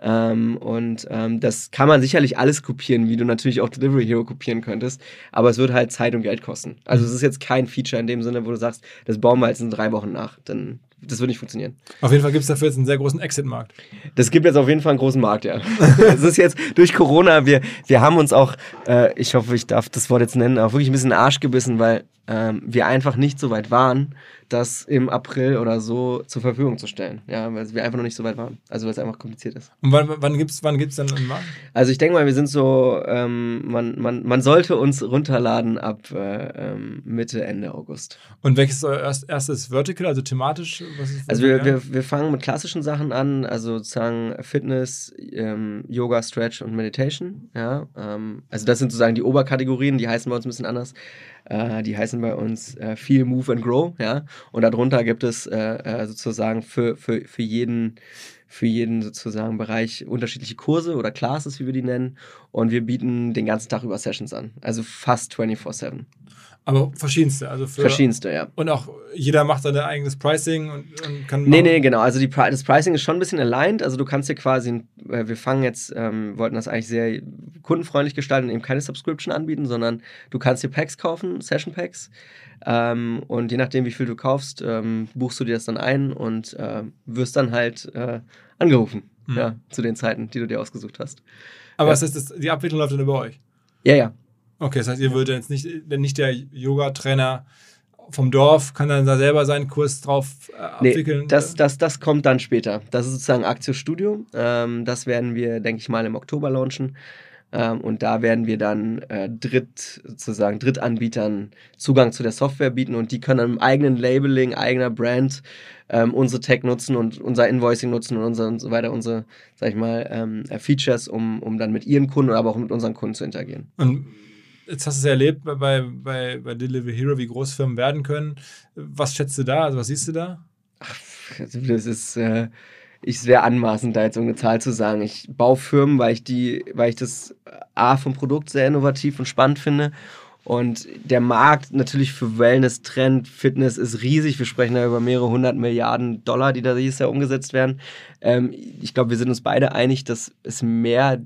B: Ähm, und ähm, das kann man sicherlich alles kopieren, wie du natürlich auch Delivery Hero kopieren könntest. Aber es wird halt Zeit und Geld kosten. Also es ist jetzt kein Feature in dem Sinne, wo du sagst, das bauen wir jetzt in drei Wochen nach. Dann das wird nicht funktionieren.
A: Auf jeden Fall gibt es dafür jetzt einen sehr großen Exit-Markt.
B: Das gibt jetzt auf jeden Fall einen großen Markt, ja. [laughs] Es ist jetzt durch Corona, wir, wir haben uns auch, äh, ich hoffe, ich darf das Wort jetzt nennen, auch wirklich ein bisschen Arsch gebissen, weil ähm, wir einfach nicht so weit waren, das im April oder so zur Verfügung zu stellen. Ja, weil wir einfach noch nicht so weit waren. Also weil es einfach kompliziert ist.
A: Und wann, wann gibt es wann gibt's dann einen Markt?
B: Also ich denke mal, wir sind so, ähm, man, man, man sollte uns runterladen ab äh, ähm, Mitte, Ende August.
A: Und welches ist euer erst, erstes Vertical, also thematisch?
B: also wir, wir, wir fangen mit klassischen Sachen an, also sozusagen Fitness, ähm, Yoga, Stretch und Meditation. Ja, ähm, also das sind sozusagen die Oberkategorien, die heißen bei uns ein bisschen anders. Äh, die heißen bei uns äh, Feel, Move and Grow, ja. Und darunter gibt es äh, äh, sozusagen für, für, für jeden für jeden sozusagen Bereich unterschiedliche Kurse oder Classes, wie wir die nennen. Und wir bieten den ganzen Tag über Sessions an. Also fast 24-7.
A: Aber verschiedenste, also für.
B: Verschiedenste, ja.
A: Und auch jeder macht sein eigenes Pricing und, und kann.
B: Nee, nee, genau. Also die, das Pricing ist schon ein bisschen aligned. Also du kannst dir quasi, äh, wir fangen jetzt, ähm, wollten das eigentlich sehr kundenfreundlich gestalten und eben keine Subscription anbieten, sondern du kannst dir Packs kaufen, Session Packs. Ähm, und je nachdem, wie viel du kaufst, ähm, buchst du dir das dann ein und äh, wirst dann halt äh, angerufen. Mhm. Ja, zu den Zeiten, die du dir ausgesucht hast.
A: Aber
B: ja.
A: was heißt, das, die Abwicklung läuft dann über euch?
B: Ja, ja.
A: Okay, das heißt, ihr würdet jetzt nicht, wenn nicht der Yoga-Trainer vom Dorf kann dann da selber seinen Kurs drauf äh, abwickeln?
B: Nee, das, das, das kommt dann später. Das ist sozusagen Aktio Studio. Ähm, das werden wir, denke ich mal, im Oktober launchen. Ähm, und da werden wir dann äh, Dritt, sozusagen Drittanbietern Zugang zu der Software bieten und die können dann im eigenen Labeling, eigener Brand ähm, unsere Tech nutzen und unser Invoicing nutzen und, unser, und so weiter, unsere, sag ich mal, ähm, Features, um, um dann mit ihren Kunden, aber auch mit unseren Kunden zu interagieren.
A: Und jetzt hast du es erlebt bei, bei, bei Delivery Hero, wie Großfirmen werden können. Was schätzt du da? Also was siehst du da?
B: Ach, das ist, äh, ich wäre anmaßend, da jetzt irgendeine Zahl zu sagen. Ich baue Firmen, weil ich die, weil ich das A vom Produkt sehr innovativ und spannend finde. Und der Markt natürlich für Wellness, Trend, Fitness ist riesig. Wir sprechen da über mehrere hundert Milliarden Dollar, die da dieses Jahr umgesetzt werden. Ähm, ich glaube, wir sind uns beide einig, dass es mehr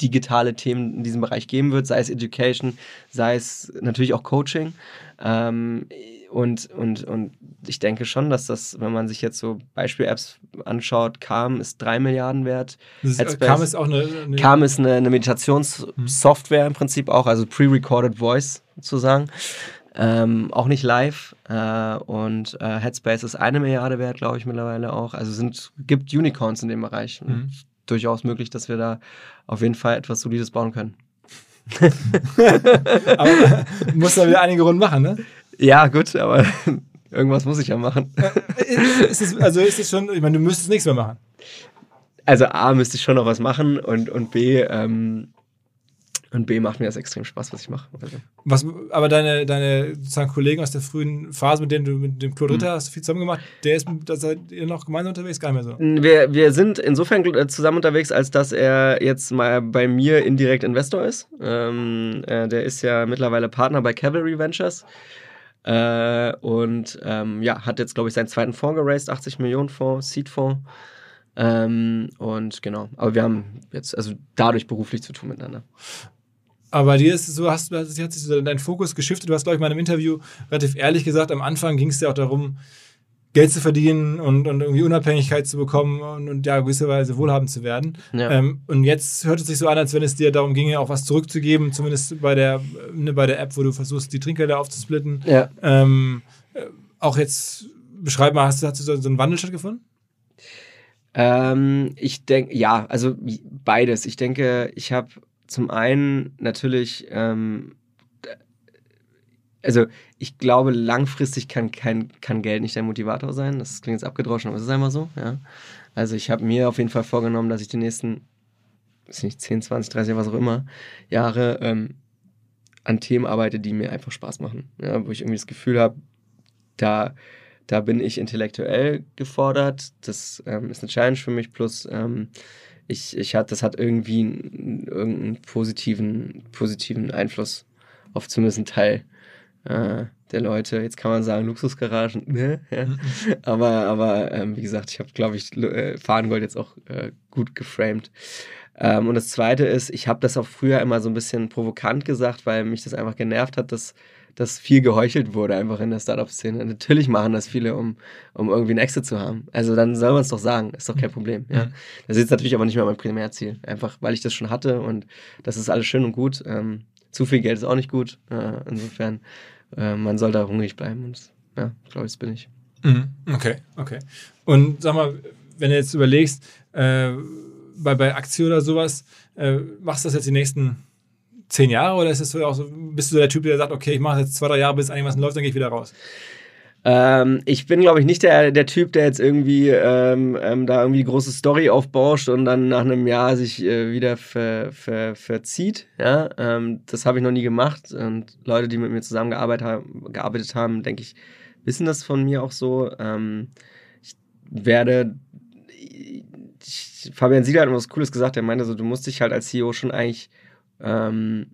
B: digitale Themen in diesem Bereich geben wird, sei es Education, sei es natürlich auch Coaching. Ähm, und, und, und ich denke schon, dass das, wenn man sich jetzt so Beispiel-Apps anschaut, Calm ist drei Milliarden wert.
A: Ist, Calm ist auch eine,
B: eine Calm ist eine, eine Meditationssoftware im Prinzip auch, also pre-recorded Voice sozusagen. Ähm, auch nicht live. Äh, und äh, Headspace ist eine Milliarde wert, glaube ich, mittlerweile auch. Also sind, gibt Unicorns in dem Bereich. Mhm. Durchaus möglich, dass wir da auf jeden Fall etwas Solides bauen können. [laughs]
A: aber du musst da wieder einige Runden machen, ne?
B: Ja, gut, aber [laughs] irgendwas muss ich ja machen.
A: ist es, also ist es schon, ich meine, du müsstest nichts mehr machen.
B: Also A, müsste ich schon noch was machen und, und B, ähm, und B macht mir das extrem Spaß, was ich mache. Also.
A: Was, aber deine, deine sozusagen Kollegen aus der frühen Phase, mit denen du mit dem Claude Ritter mhm. hast du viel zusammen gemacht, der ist, da seid ihr noch gemeinsam unterwegs? Gar nicht mehr so.
B: Wir, wir sind insofern äh, zusammen unterwegs, als dass er jetzt mal bei mir indirekt Investor ist. Ähm, äh, der ist ja mittlerweile Partner bei Cavalry Ventures. Äh, und ähm, ja, hat jetzt, glaube ich, seinen zweiten Fonds geraced, 80 Millionen Fonds, Seed-Fonds. Ähm, und genau, aber wir haben jetzt also dadurch beruflich zu tun miteinander.
A: Aber dir ist es so, hast, hat sich so dein Fokus geschiftet. Du hast, glaube ich, mal in einem Interview relativ ehrlich gesagt, am Anfang ging es ja auch darum, Geld zu verdienen und, und irgendwie Unabhängigkeit zu bekommen und, und ja, gewisserweise wohlhabend zu werden. Ja. Ähm, und jetzt hört es sich so an, als wenn es dir darum ginge, auch was zurückzugeben, zumindest bei der, ne, bei der App, wo du versuchst, die Trinkgelder aufzusplitten.
B: Ja.
A: Ähm, äh, auch jetzt, beschreib mal, hast du, hast du so einen Wandel stattgefunden?
B: Ähm, ich denke, ja, also beides. Ich denke, ich habe zum einen natürlich ähm, also ich glaube, langfristig kann, kein, kann Geld nicht der Motivator sein. Das klingt jetzt abgedroschen, aber es ist einfach so. Ja. Also ich habe mir auf jeden Fall vorgenommen, dass ich die nächsten, weiß nicht, 10, 20, 30, was auch immer, Jahre ähm, an Themen arbeite, die mir einfach Spaß machen. Ja, wo ich irgendwie das Gefühl habe, da, da bin ich intellektuell gefordert. Das ähm, ist eine Challenge für mich. Plus, ähm, ich, ich hat, das hat irgendwie einen, irgendeinen positiven, positiven Einfluss auf zumindest einen Teil äh, der Leute. Jetzt kann man sagen, Luxusgaragen, ne? [laughs] Ja. Aber, aber ähm, wie gesagt, ich habe, glaube ich, äh, Fahnengold jetzt auch äh, gut geframed. Ähm, und das Zweite ist, ich habe das auch früher immer so ein bisschen provokant gesagt, weil mich das einfach genervt hat, dass dass viel geheuchelt wurde einfach in der Startup-Szene. Natürlich machen das viele, um, um irgendwie einen Exit zu haben. Also dann soll man es doch sagen, ist doch kein Problem. Ja. Mhm. Das ist jetzt natürlich aber nicht mehr mein Primärziel. Einfach, weil ich das schon hatte und das ist alles schön und gut. Ähm, zu viel Geld ist auch nicht gut. Äh, insofern, äh, man soll da hungrig bleiben. Und ja, glaube ich, das bin ich.
A: Mhm. Okay, okay. Und sag mal, wenn du jetzt überlegst, äh, bei, bei Aktien oder sowas, äh, machst du das jetzt die nächsten zehn Jahre oder ist es so auch so, bist du der Typ, der sagt, okay, ich mache jetzt zwei, drei Jahre, bis irgendwas läuft, dann gehe ich wieder raus?
B: Ähm, ich bin, glaube ich, nicht der, der Typ, der jetzt irgendwie ähm, ähm, da irgendwie große Story aufbauscht und dann nach einem Jahr sich äh, wieder ver, ver, verzieht. Ja? Ähm, das habe ich noch nie gemacht. Und Leute, die mit mir zusammengearbeitet haben, gearbeitet haben, denke ich, wissen das von mir auch so. Ähm, ich werde. Ich, Fabian Sieger hat was Cooles gesagt. Er meinte so, du musst dich halt als CEO schon eigentlich. Ähm,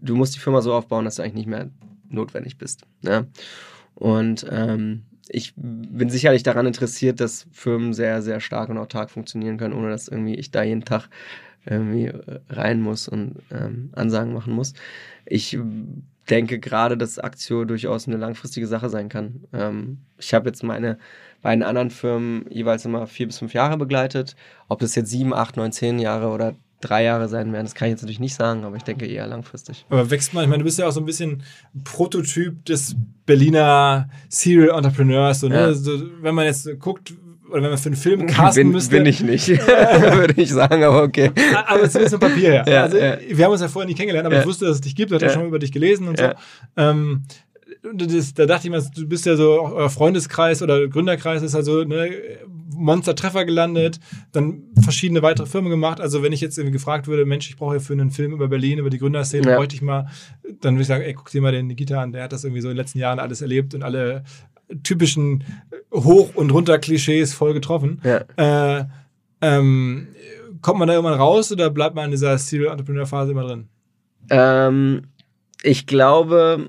B: du musst die Firma so aufbauen, dass du eigentlich nicht mehr notwendig bist. Ja? Und ähm, ich bin sicherlich daran interessiert, dass Firmen sehr, sehr stark und autark funktionieren können, ohne dass irgendwie ich da jeden Tag irgendwie äh, rein muss und ähm, Ansagen machen muss. Ich denke gerade, dass Aktio durchaus eine langfristige Sache sein kann. Ähm, ich habe jetzt meine beiden anderen Firmen jeweils immer vier bis fünf Jahre begleitet. Ob das jetzt sieben, acht, neun, zehn Jahre oder drei Jahre sein werden. Das kann ich jetzt natürlich nicht sagen, aber ich denke eher langfristig.
A: Aber wächst man, ich meine, du bist ja auch so ein bisschen Prototyp des Berliner Serial Entrepreneurs. So, ne? ja. so, wenn man jetzt guckt, oder wenn man für einen Film [laughs] casten
B: bin,
A: müsste.
B: Bin ich nicht, [laughs] [laughs] würde ich sagen, aber okay.
A: Aber zumindest im Papier her. Ja, also, ja. Wir haben uns ja vorher nicht kennengelernt, aber ich wusste, dass es dich gibt, hatte ja. schon über dich gelesen und so. Ähm, das, da dachte ich mir, du bist ja so, euer Freundeskreis oder Gründerkreis ist also ne, Monster-Treffer gelandet, dann verschiedene weitere Firmen gemacht. Also wenn ich jetzt irgendwie gefragt würde, Mensch, ich brauche ja für einen Film über Berlin, über die Gründerszene, ja. bräuchte ich mal, dann würde ich sagen, ey, guck dir mal den Nikita an, der hat das irgendwie so in den letzten Jahren alles erlebt und alle typischen Hoch- und Runter-Klischees voll getroffen. Ja. Äh, ähm, kommt man da irgendwann raus oder bleibt man in dieser Serial-Entrepreneur-Phase immer drin?
B: Ähm, ich glaube,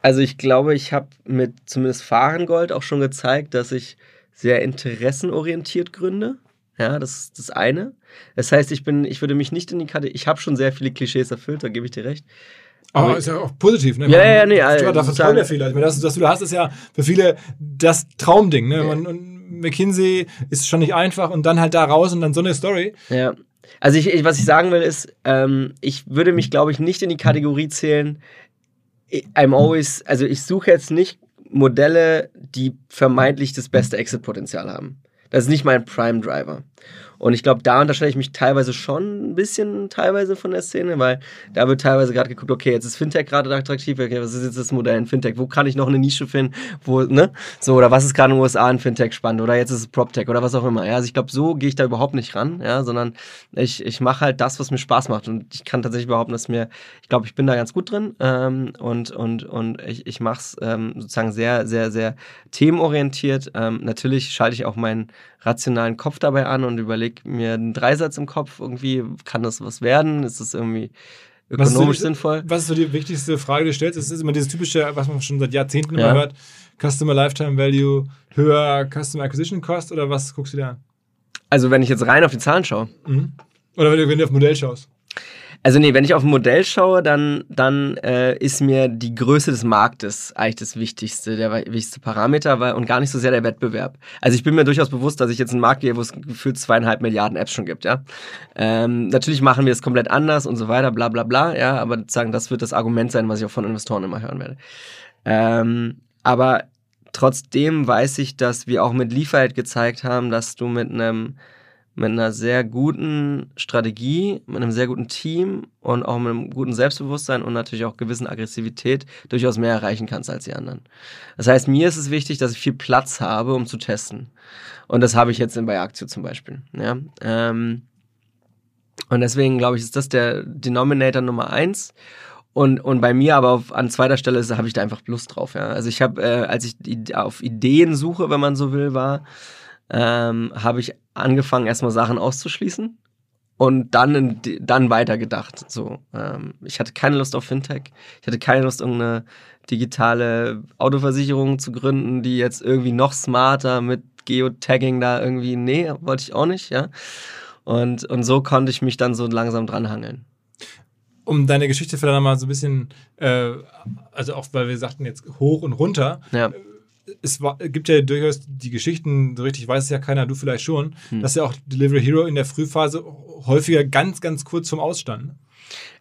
B: also ich glaube, ich habe mit zumindest Fahrengold auch schon gezeigt, dass ich sehr interessenorientiert gründe. Ja, das ist das eine. Das heißt, ich bin, ich würde mich nicht in die Kategorie, ich habe schon sehr viele Klischees erfüllt, da gebe ich dir recht.
A: Aber, Aber ist ja auch positiv, ne?
B: Ja, ja, nee. Also,
A: da vertrauen ja viele. Ich meine, das, das du da hast, ist ja für viele das Traumding, ne? Und, und McKinsey ist schon nicht einfach und dann halt da raus und dann so eine Story.
B: Ja. Also ich, ich was ich sagen will ist, ähm, ich würde mich, glaube ich, nicht in die Kategorie zählen, I'm always, also ich suche jetzt nicht Modelle, die vermeintlich das beste Exit-Potenzial haben. Das ist nicht mein Prime Driver. Und ich glaube, da unterscheide ich mich teilweise schon ein bisschen teilweise von der Szene, weil da wird teilweise gerade geguckt, okay, jetzt ist Fintech gerade attraktiv, okay, was ist jetzt das Modell in Fintech? Wo kann ich noch eine Nische finden? Wo, ne? So, oder was ist gerade in den USA in Fintech spannend? Oder jetzt ist es PropTech oder was auch immer. Ja, also ich glaube, so gehe ich da überhaupt nicht ran, ja, sondern ich, ich mache halt das, was mir Spaß macht. Und ich kann tatsächlich behaupten, dass mir, ich glaube, ich bin da ganz gut drin ähm, und, und, und ich, ich mache es ähm, sozusagen sehr, sehr, sehr themenorientiert. Ähm, natürlich schalte ich auch meinen rationalen Kopf dabei an und überlege mir einen Dreisatz im Kopf, irgendwie, kann das was werden? Ist das irgendwie ökonomisch
A: was
B: sinnvoll?
A: Was ist so die wichtigste Frage, die du stellst? Es ist immer dieses typische, was man schon seit Jahrzehnten ja. immer hört, Customer Lifetime Value höher Customer Acquisition Cost oder was guckst du dir an?
B: Also wenn ich jetzt rein auf die Zahlen schaue.
A: Mhm. Oder wenn du, wenn du auf Modell schaust.
B: Also nee, wenn ich auf ein Modell schaue, dann, dann äh, ist mir die Größe des Marktes eigentlich das Wichtigste, der wichtigste Parameter weil, und gar nicht so sehr der Wettbewerb. Also ich bin mir durchaus bewusst, dass ich jetzt einen Markt gehe, wo es gefühlt zweieinhalb Milliarden Apps schon gibt, ja. Ähm, natürlich machen wir es komplett anders und so weiter, bla bla bla, ja, aber sozusagen das wird das Argument sein, was ich auch von Investoren immer hören werde. Ähm, aber trotzdem weiß ich, dass wir auch mit Lieferheit gezeigt haben, dass du mit einem mit einer sehr guten Strategie, mit einem sehr guten Team und auch mit einem guten Selbstbewusstsein und natürlich auch gewissen Aggressivität durchaus mehr erreichen kannst als die anderen. Das heißt, mir ist es wichtig, dass ich viel Platz habe, um zu testen. Und das habe ich jetzt bei Aktio zum Beispiel. Ja? Ähm, und deswegen glaube ich, ist das der Denominator Nummer eins. Und, und bei mir aber auf, an zweiter Stelle habe ich da einfach Lust drauf. Ja. Also ich habe, äh, als ich auf Ideen suche, wenn man so will, war, ähm, habe ich angefangen, erstmal Sachen auszuschließen und dann, dann weitergedacht. So, ähm, ich hatte keine Lust auf Fintech. Ich hatte keine Lust, irgendeine digitale Autoversicherung zu gründen, die jetzt irgendwie noch smarter mit Geotagging da irgendwie, nee, wollte ich auch nicht, ja. Und, und so konnte ich mich dann so langsam dranhangeln
A: um deine Geschichte vielleicht nochmal so ein bisschen, äh, also auch weil wir sagten jetzt hoch und runter,
B: ja
A: es war, gibt ja durchaus die Geschichten, so richtig weiß es ja keiner, du vielleicht schon, hm. dass ja auch Delivery Hero in der Frühphase häufiger ganz, ganz kurz vorm Ausstand.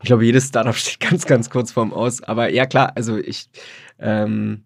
B: Ich glaube, jedes Startup steht ganz, ganz kurz vorm Aus. Aber ja, klar, also ich, ähm,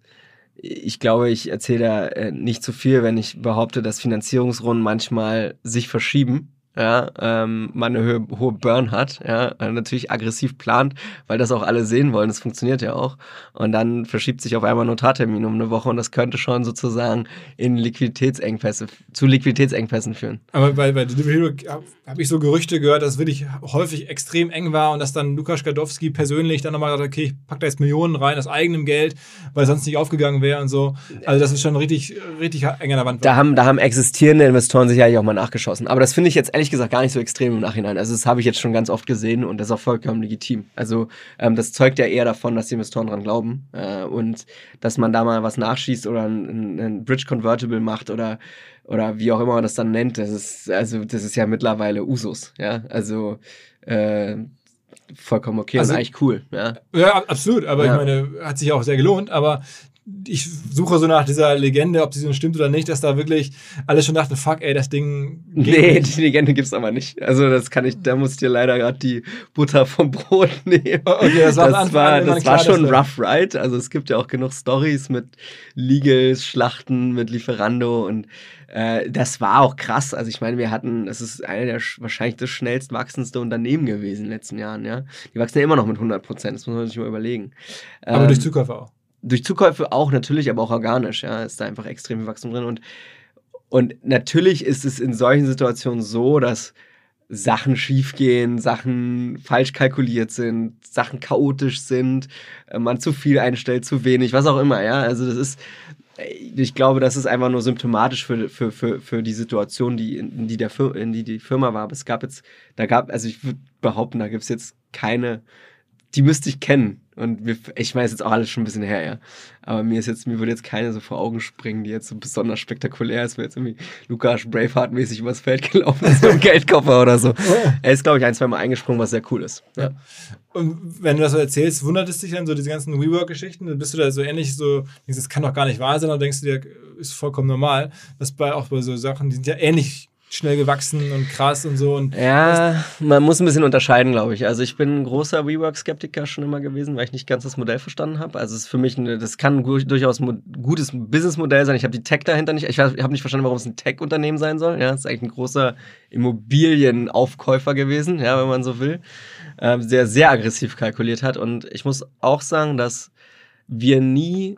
B: ich glaube, ich erzähle da äh, nicht zu viel, wenn ich behaupte, dass Finanzierungsrunden manchmal sich verschieben ja, ähm, man eine hohe, hohe Burn hat, ja, natürlich aggressiv plant, weil das auch alle sehen wollen, das funktioniert ja auch. Und dann verschiebt sich auf einmal Notartermin um eine Woche und das könnte schon sozusagen in Liquiditätsengpässe, zu Liquiditätsengpässen führen.
A: Aber bei, bei Delivery Hero habe hab ich so Gerüchte gehört, dass es wirklich häufig extrem eng war und dass dann Lukas Gadowski persönlich dann nochmal gesagt hat, okay, ich pack da jetzt Millionen rein aus eigenem Geld, weil sonst nicht aufgegangen wäre und so. Also das ist schon richtig, richtig eng an der Wand.
B: Da haben, da haben existierende Investoren sicherlich auch mal nachgeschossen. Aber das finde ich jetzt ehrlich gesagt gar nicht so extrem im Nachhinein. Also das habe ich jetzt schon ganz oft gesehen und das ist auch vollkommen legitim. Also ähm, das zeugt ja eher davon, dass die Investoren dran glauben äh, und dass man da mal was nachschießt oder ein, ein Bridge Convertible macht oder oder wie auch immer man das dann nennt. Das ist also das ist ja mittlerweile Usus. Ja, also äh, vollkommen okay also, und eigentlich cool. Ja,
A: ja absolut. Aber ja. ich meine, hat sich auch sehr gelohnt. Aber ich suche so nach dieser Legende, ob sie so stimmt oder nicht, dass da wirklich alle schon dachten, fuck, ey, das Ding.
B: Nee, nicht. die Legende gibt's aber nicht. Also das kann ich, da muss ich dir leider gerade die Butter vom Brot [laughs] nehmen. Oh, okay, das war, das war, das war schon rough ride. Also es gibt ja auch genug Stories mit Legals, Schlachten, mit Lieferando und äh, das war auch krass. Also ich meine, wir hatten, es ist eine der wahrscheinlich das schnellst wachsendste Unternehmen gewesen in den letzten Jahren, ja. Die wachsen ja immer noch mit 100 Prozent, das muss man sich mal überlegen.
A: Aber ähm, durch Zukäufe auch
B: durch Zukäufe auch natürlich, aber auch organisch, ja, ist da einfach extrem viel Wachstum drin. Und, und natürlich ist es in solchen Situationen so, dass Sachen schiefgehen, Sachen falsch kalkuliert sind, Sachen chaotisch sind, äh, man zu viel einstellt, zu wenig, was auch immer, ja. Also das ist, ich glaube, das ist einfach nur symptomatisch für, für, für, für die Situation, die, in, die der Fir in die die Firma war. Aber es gab jetzt, da gab, also ich würde behaupten, da gibt es jetzt keine, die müsste ich kennen. Und wir, ich weiß jetzt auch alles schon ein bisschen her, ja. Aber mir ist jetzt, mir würde jetzt keine so vor Augen springen, die jetzt so besonders spektakulär ist, weil jetzt irgendwie Lukas Braveheart-mäßig übers Feld gelaufen ist mit dem [laughs] Geldkoffer oder so. Er ist, glaube ich, ein, zwei Mal eingesprungen, was sehr cool ist. Ja.
A: Und wenn du das so erzählst, wundert es dich dann so diese ganzen WeWork-Geschichten? Dann bist du da so ähnlich so, das kann doch gar nicht wahr sein, oder denkst du dir, ist vollkommen normal. Das bei auch bei so Sachen, die sind ja ähnlich schnell gewachsen und krass und so. Und
B: ja, man muss ein bisschen unterscheiden, glaube ich. Also ich bin ein großer WeWork-Skeptiker schon immer gewesen, weil ich nicht ganz das Modell verstanden habe. Also es ist für mich, eine, das kann ein durchaus ein gutes Businessmodell sein. Ich habe die Tech dahinter nicht. Ich habe nicht verstanden, warum es ein Tech-Unternehmen sein soll. Ja, es ist eigentlich ein großer Immobilienaufkäufer gewesen, ja, wenn man so will. Ähm, sehr, sehr aggressiv kalkuliert hat. Und ich muss auch sagen, dass wir nie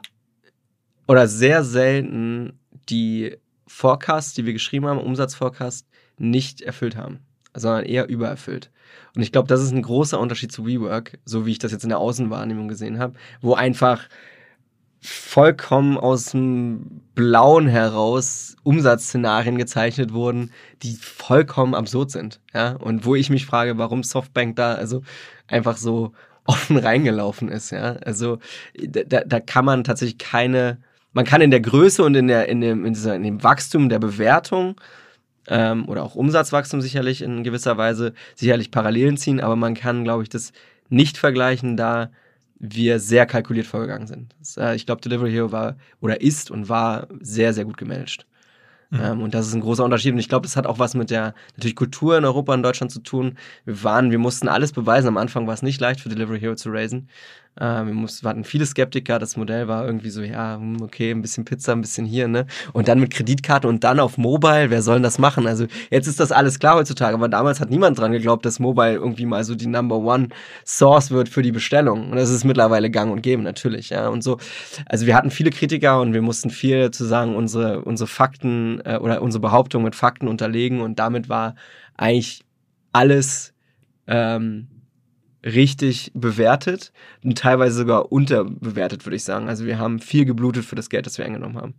B: oder sehr selten die Forecast, die wir geschrieben haben, Umsatzforecast, nicht erfüllt haben, sondern eher übererfüllt. Und ich glaube, das ist ein großer Unterschied zu WeWork, so wie ich das jetzt in der Außenwahrnehmung gesehen habe, wo einfach vollkommen aus dem Blauen heraus Umsatzszenarien gezeichnet wurden, die vollkommen absurd sind. Ja? Und wo ich mich frage, warum Softbank da also einfach so offen reingelaufen ist. Ja? Also da, da kann man tatsächlich keine man kann in der Größe und in, der, in, dem, in, dieser, in dem Wachstum der Bewertung ähm, oder auch Umsatzwachstum sicherlich in gewisser Weise sicherlich Parallelen ziehen, aber man kann, glaube ich, das nicht vergleichen, da wir sehr kalkuliert vorgegangen sind. Das, äh, ich glaube, Delivery Hero war oder ist und war sehr, sehr gut gemanagt. Mhm. Ähm, und das ist ein großer Unterschied. Und ich glaube, das hat auch was mit der natürlich Kultur in Europa und Deutschland zu tun. Wir waren, wir mussten alles beweisen. Am Anfang war es nicht leicht für Delivery Hero zu raisen. Äh, wir, mussten, wir hatten viele Skeptiker. Das Modell war irgendwie so, ja, hm, okay, ein bisschen Pizza, ein bisschen hier, ne? Und dann mit Kreditkarte und dann auf Mobile. Wer soll denn das machen? Also jetzt ist das alles klar heutzutage, aber damals hat niemand dran geglaubt, dass Mobile irgendwie mal so die Number One Source wird für die Bestellung. Und das ist mittlerweile gang und gäbe, natürlich, ja. Und so, also wir hatten viele Kritiker und wir mussten viel zu sagen, unsere, unsere Fakten äh, oder unsere Behauptung mit Fakten unterlegen und damit war eigentlich alles ähm, richtig bewertet und teilweise sogar unterbewertet, würde ich sagen. Also wir haben viel geblutet für das Geld, das wir eingenommen haben.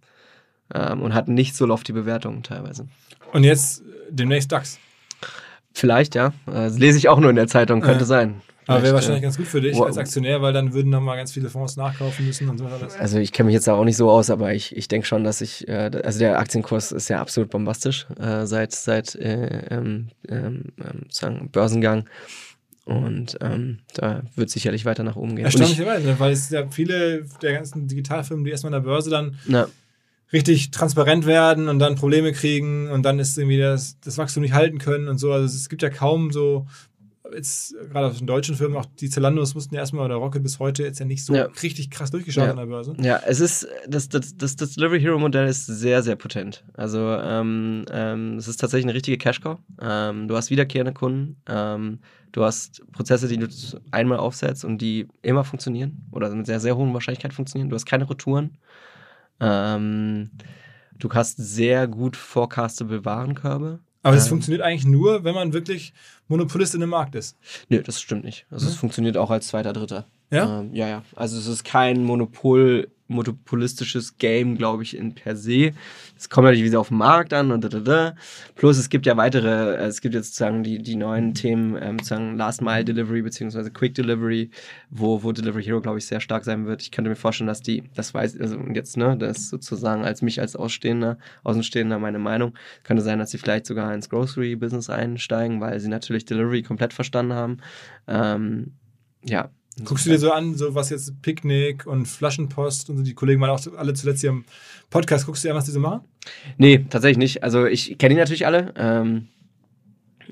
B: Ähm, und hatten nicht so lofty Bewertungen teilweise.
A: Und jetzt demnächst DAX?
B: Vielleicht, ja. Das lese ich auch nur in der Zeitung, könnte ja. sein.
A: Aber wäre wahrscheinlich ganz gut für dich als Aktionär, weil dann würden nochmal ganz viele Fonds nachkaufen müssen und so alles.
B: Also ich kenne mich jetzt auch nicht so aus, aber ich, ich denke schon, dass ich, äh, also der Aktienkurs ist ja absolut bombastisch äh, seit, seit äh, ähm, ähm, sagen Börsengang. Und ähm, da wird sicherlich weiter nach oben gehen.
A: Erstaunlicherweise, ne? weil es ja viele der ganzen Digitalfirmen, die erstmal an der Börse dann ja. richtig transparent werden und dann Probleme kriegen und dann ist irgendwie das, das Wachstum nicht halten können und so. Also es gibt ja kaum so jetzt gerade auf den deutschen Firmen, auch die Zalandos mussten ja erstmal oder Rocket bis heute jetzt ja nicht so ja. richtig krass durchgeschaut
B: ja.
A: an der Börse.
B: Ja, es ist, das, das, das, das Delivery Hero Modell ist sehr, sehr potent. Also, ähm, ähm, es ist tatsächlich eine richtige Cash-Cow. Ähm, du hast wiederkehrende Kunden. Ähm, du hast Prozesse, die du einmal aufsetzt und die immer funktionieren oder mit sehr, sehr hohen Wahrscheinlichkeit funktionieren. Du hast keine Retouren. Ähm, du hast sehr gut forecastable Warenkörbe.
A: Aber das funktioniert eigentlich nur, wenn man wirklich Monopolist in dem Markt ist.
B: Nö, das stimmt nicht. Also es funktioniert auch als zweiter, dritter.
A: Ja?
B: Ähm, ja, ja. Also es ist kein Monopol monopolistisches Game, glaube ich, in per se. Es kommt natürlich wieder auf den Markt an und da, da, da. Plus es gibt ja weitere, äh, es gibt jetzt sozusagen die, die neuen Themen, ähm, sozusagen Last Mile Delivery beziehungsweise Quick Delivery, wo, wo Delivery Hero, glaube ich, sehr stark sein wird. Ich könnte mir vorstellen, dass die, das weiß, also jetzt, ne, das sozusagen als mich als Ausstehender, Außenstehender meine Meinung, könnte sein, dass sie vielleicht sogar ins Grocery Business einsteigen, weil sie natürlich Delivery komplett verstanden haben. Ähm, ja,
A: Guckst du dir so an, so was jetzt Picknick und Flaschenpost und so, die Kollegen waren auch alle zuletzt hier im Podcast, guckst du dir an, was die so machen?
B: Nee, tatsächlich nicht. Also ich kenne die natürlich alle. Ähm,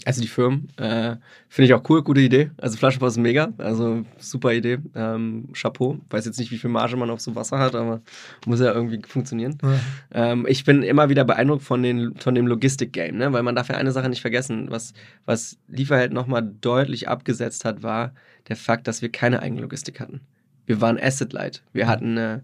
B: also die Firmen. Äh, Finde ich auch cool, gute Idee. Also Flaschenpost ist mega. Also super Idee. Ähm, Chapeau. Weiß jetzt nicht, wie viel Marge man auf so Wasser hat, aber muss ja irgendwie funktionieren. Ja. Ähm, ich bin immer wieder beeindruckt von, den, von dem Logistik-Game, ne? weil man darf ja eine Sache nicht vergessen. Was, was Lieferheld nochmal deutlich abgesetzt hat, war der Fakt, dass wir keine eigene Logistik hatten. Wir waren Asset-Light. Wir hatten eine,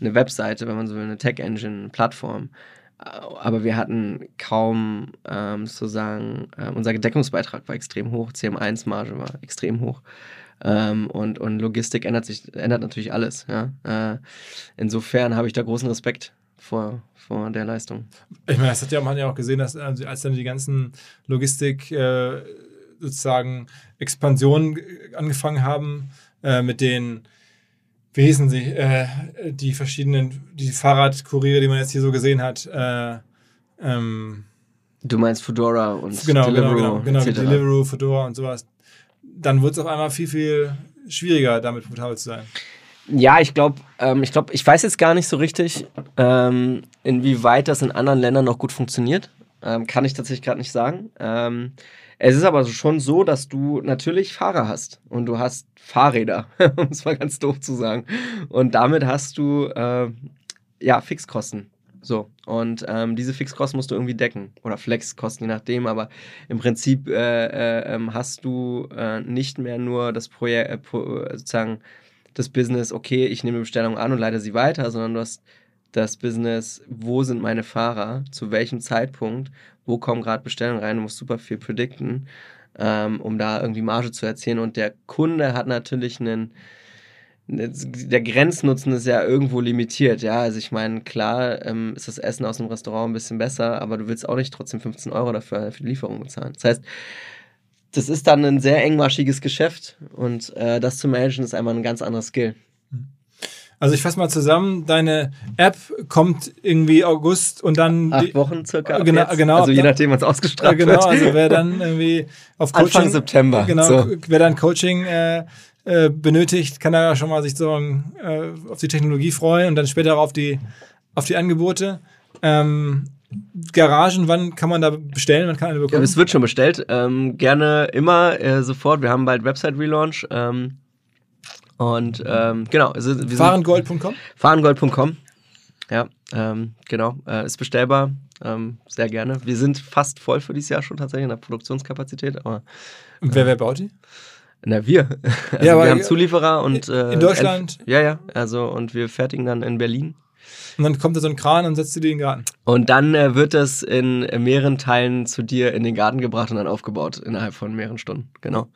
B: eine Webseite, wenn man so will, eine Tech-Engine, eine Plattform aber wir hatten kaum ähm, sozusagen, äh, unser Deckungsbeitrag war extrem hoch, CM1-Marge war extrem hoch. Ähm, und, und Logistik ändert sich, ändert natürlich alles. Ja? Äh, insofern habe ich da großen Respekt vor, vor der Leistung.
A: Ich meine, das hat ja, man ja auch gesehen, dass also als dann die ganzen Logistik äh, sozusagen Expansionen angefangen haben, äh, mit den sie, äh, die verschiedenen, die Fahrradkuriere, die man jetzt hier so gesehen hat. Äh, ähm,
B: du meinst Fedora und
A: genau, genau Deliveroo. Genau, genau, genau Deliveroo, Fedora und sowas. Dann wird es auf einmal viel, viel schwieriger, damit profitabel zu sein.
B: Ja, ich glaube, ähm, ich glaube, ich weiß jetzt gar nicht so richtig, ähm, inwieweit das in anderen Ländern noch gut funktioniert. Ähm, kann ich tatsächlich gerade nicht sagen. Es ist aber schon so, dass du natürlich Fahrer hast und du hast Fahrräder, [laughs] um es mal ganz doof zu sagen. Und damit hast du äh, ja Fixkosten. So, und ähm, diese Fixkosten musst du irgendwie decken. Oder Flexkosten, je nachdem, aber im Prinzip äh, äh, ähm, hast du äh, nicht mehr nur das Projekt, äh, sozusagen das Business, okay, ich nehme Bestellung an und leite sie weiter, sondern du hast das Business, wo sind meine Fahrer, zu welchem Zeitpunkt, wo kommen gerade Bestellungen rein, du musst super viel predikten, ähm, um da irgendwie Marge zu erzielen. Und der Kunde hat natürlich einen, der Grenznutzen ist ja irgendwo limitiert, ja. Also ich meine, klar ähm, ist das Essen aus dem Restaurant ein bisschen besser, aber du willst auch nicht trotzdem 15 Euro dafür für die Lieferung bezahlen. Das heißt, das ist dann ein sehr engmaschiges Geschäft und äh, das zu managen ist einmal ein ganz anderes Skill.
A: Also ich fasse mal zusammen, deine App kommt irgendwie August und dann...
B: Acht die, Wochen circa.
A: Genau, genau.
B: Also je nachdem, was ausgestrahlt
A: genau, wird. Genau, also wer dann irgendwie auf
B: Coaching... Anfang September.
A: Genau, so. wer dann Coaching äh, äh, benötigt, kann da schon mal sich so äh, auf die Technologie freuen und dann später auf die, auf die Angebote. Ähm, Garagen, wann kann man da bestellen? Wann kann eine bekommen?
B: Ja, es wird schon bestellt. Ähm, gerne immer, äh, sofort. Wir haben bald Website-Relaunch. Ähm, Und ähm, genau. Also
A: Fahrengold.com?
B: Fahrengold.com. Ja, ähm, genau. Äh, ist bestellbar. Ähm, sehr gerne. Wir sind fast voll für dieses Jahr schon tatsächlich in der Produktionskapazität. Aber,
A: und wer, wer baut die?
B: Na, wir. Also ja, wir haben Zulieferer und.
A: Äh, in Deutschland?
B: Ja, ja. Also, und wir fertigen dann in Berlin.
A: Und dann kommt da so ein Kran und setzt die in den Garten.
B: Und dann äh, wird das in mehreren Teilen zu dir in den Garten gebracht und dann aufgebaut innerhalb von mehreren Stunden. Genau.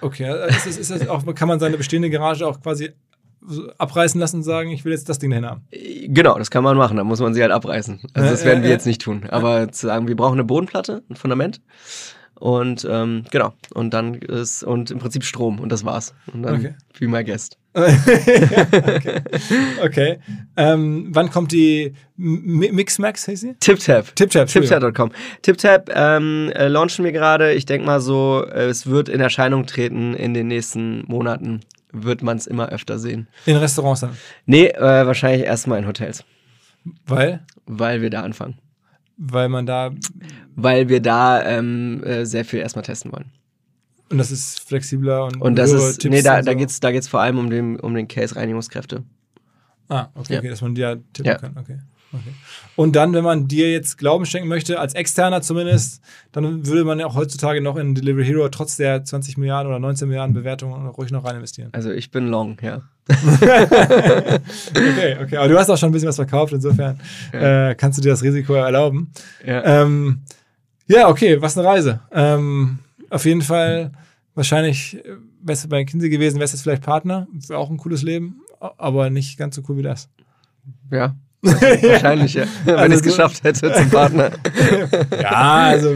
A: Okay, ist das, ist das auch, kann man seine bestehende Garage auch quasi abreißen lassen und sagen, ich will jetzt das Ding dahin haben.
B: Genau, das kann man machen, da muss man sie halt abreißen. Also das werden wir jetzt nicht tun. Aber zu sagen, wir brauchen eine Bodenplatte, ein Fundament und ähm, genau, und dann ist, und im Prinzip Strom und das war's. Und dann okay. wie my guest. [laughs]
A: okay. okay. Ähm, wann kommt die Mixmax, heißt sie?
B: TipTap.
A: TipTap.
B: TipTap.com. TipTap ähm, äh, launchen wir gerade. Ich denke mal so, äh, es wird in Erscheinung treten in den nächsten Monaten. Wird man es immer öfter sehen.
A: In Restaurants dann?
B: Nee, äh, wahrscheinlich erstmal in Hotels.
A: Weil?
B: Weil wir da anfangen.
A: Weil man da.
B: Weil wir da ähm, äh, sehr viel erstmal testen wollen.
A: Und das ist flexibler und,
B: und das ist, Tipps nee, da, so. da geht's, da geht's vor allem um den, um den Case Reinigungskräfte.
A: Ah, okay, ja. okay, dass man die ja tippen ja. kann, okay. Okay. Und dann, wenn man dir jetzt Glauben schenken möchte, als Externer zumindest, dann würde man ja auch heutzutage noch in Delivery Hero trotz der 20 Milliarden oder 19 Milliarden Bewertungen ruhig noch rein investieren.
B: Also ich bin long, ja.
A: Okay, okay. Aber du hast auch schon ein bisschen was verkauft, insofern ja. äh, kannst du dir das Risiko erlauben. Ja, ähm, ja okay, was eine Reise. Ähm, auf jeden Fall, wahrscheinlich äh, wärst du bei Kinsey gewesen, wärst du jetzt vielleicht Partner. Wäre auch ein cooles Leben, aber nicht ganz so cool wie das.
B: Ja, [laughs] Wahrscheinlich, ja. Wenn also ich es geschafft hätte zum Partner. [laughs]
A: ja, also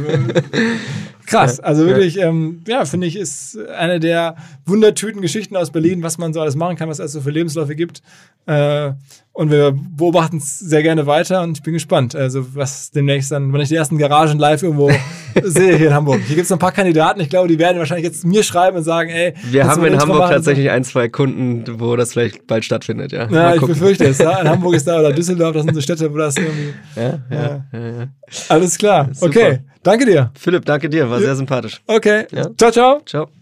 A: krass. Also wirklich, ähm, ja, finde ich, ist eine der Wundertüten-Geschichten aus Berlin, was man so alles machen kann, was es so für Lebensläufe gibt. Äh, und wir beobachten es sehr gerne weiter und ich bin gespannt, also was demnächst dann, wenn ich die ersten Garagen live irgendwo [laughs] sehe hier in Hamburg. Hier gibt es noch ein paar Kandidaten, ich glaube, die werden wahrscheinlich jetzt mir schreiben und sagen, ey.
B: Wir haben in Hamburg tatsächlich ein, zwei Kunden, wo das vielleicht bald stattfindet, ja.
A: Ja, ich befürchte es. Ja. In [laughs] Hamburg ist da oder Düsseldorf, das sind so Städte, wo das irgendwie. Ja, ja, ja. ja Alles klar. Super. Okay, danke dir.
B: Philipp, danke dir, war sehr sympathisch.
A: Okay, ciao, ciao.
B: Ciao.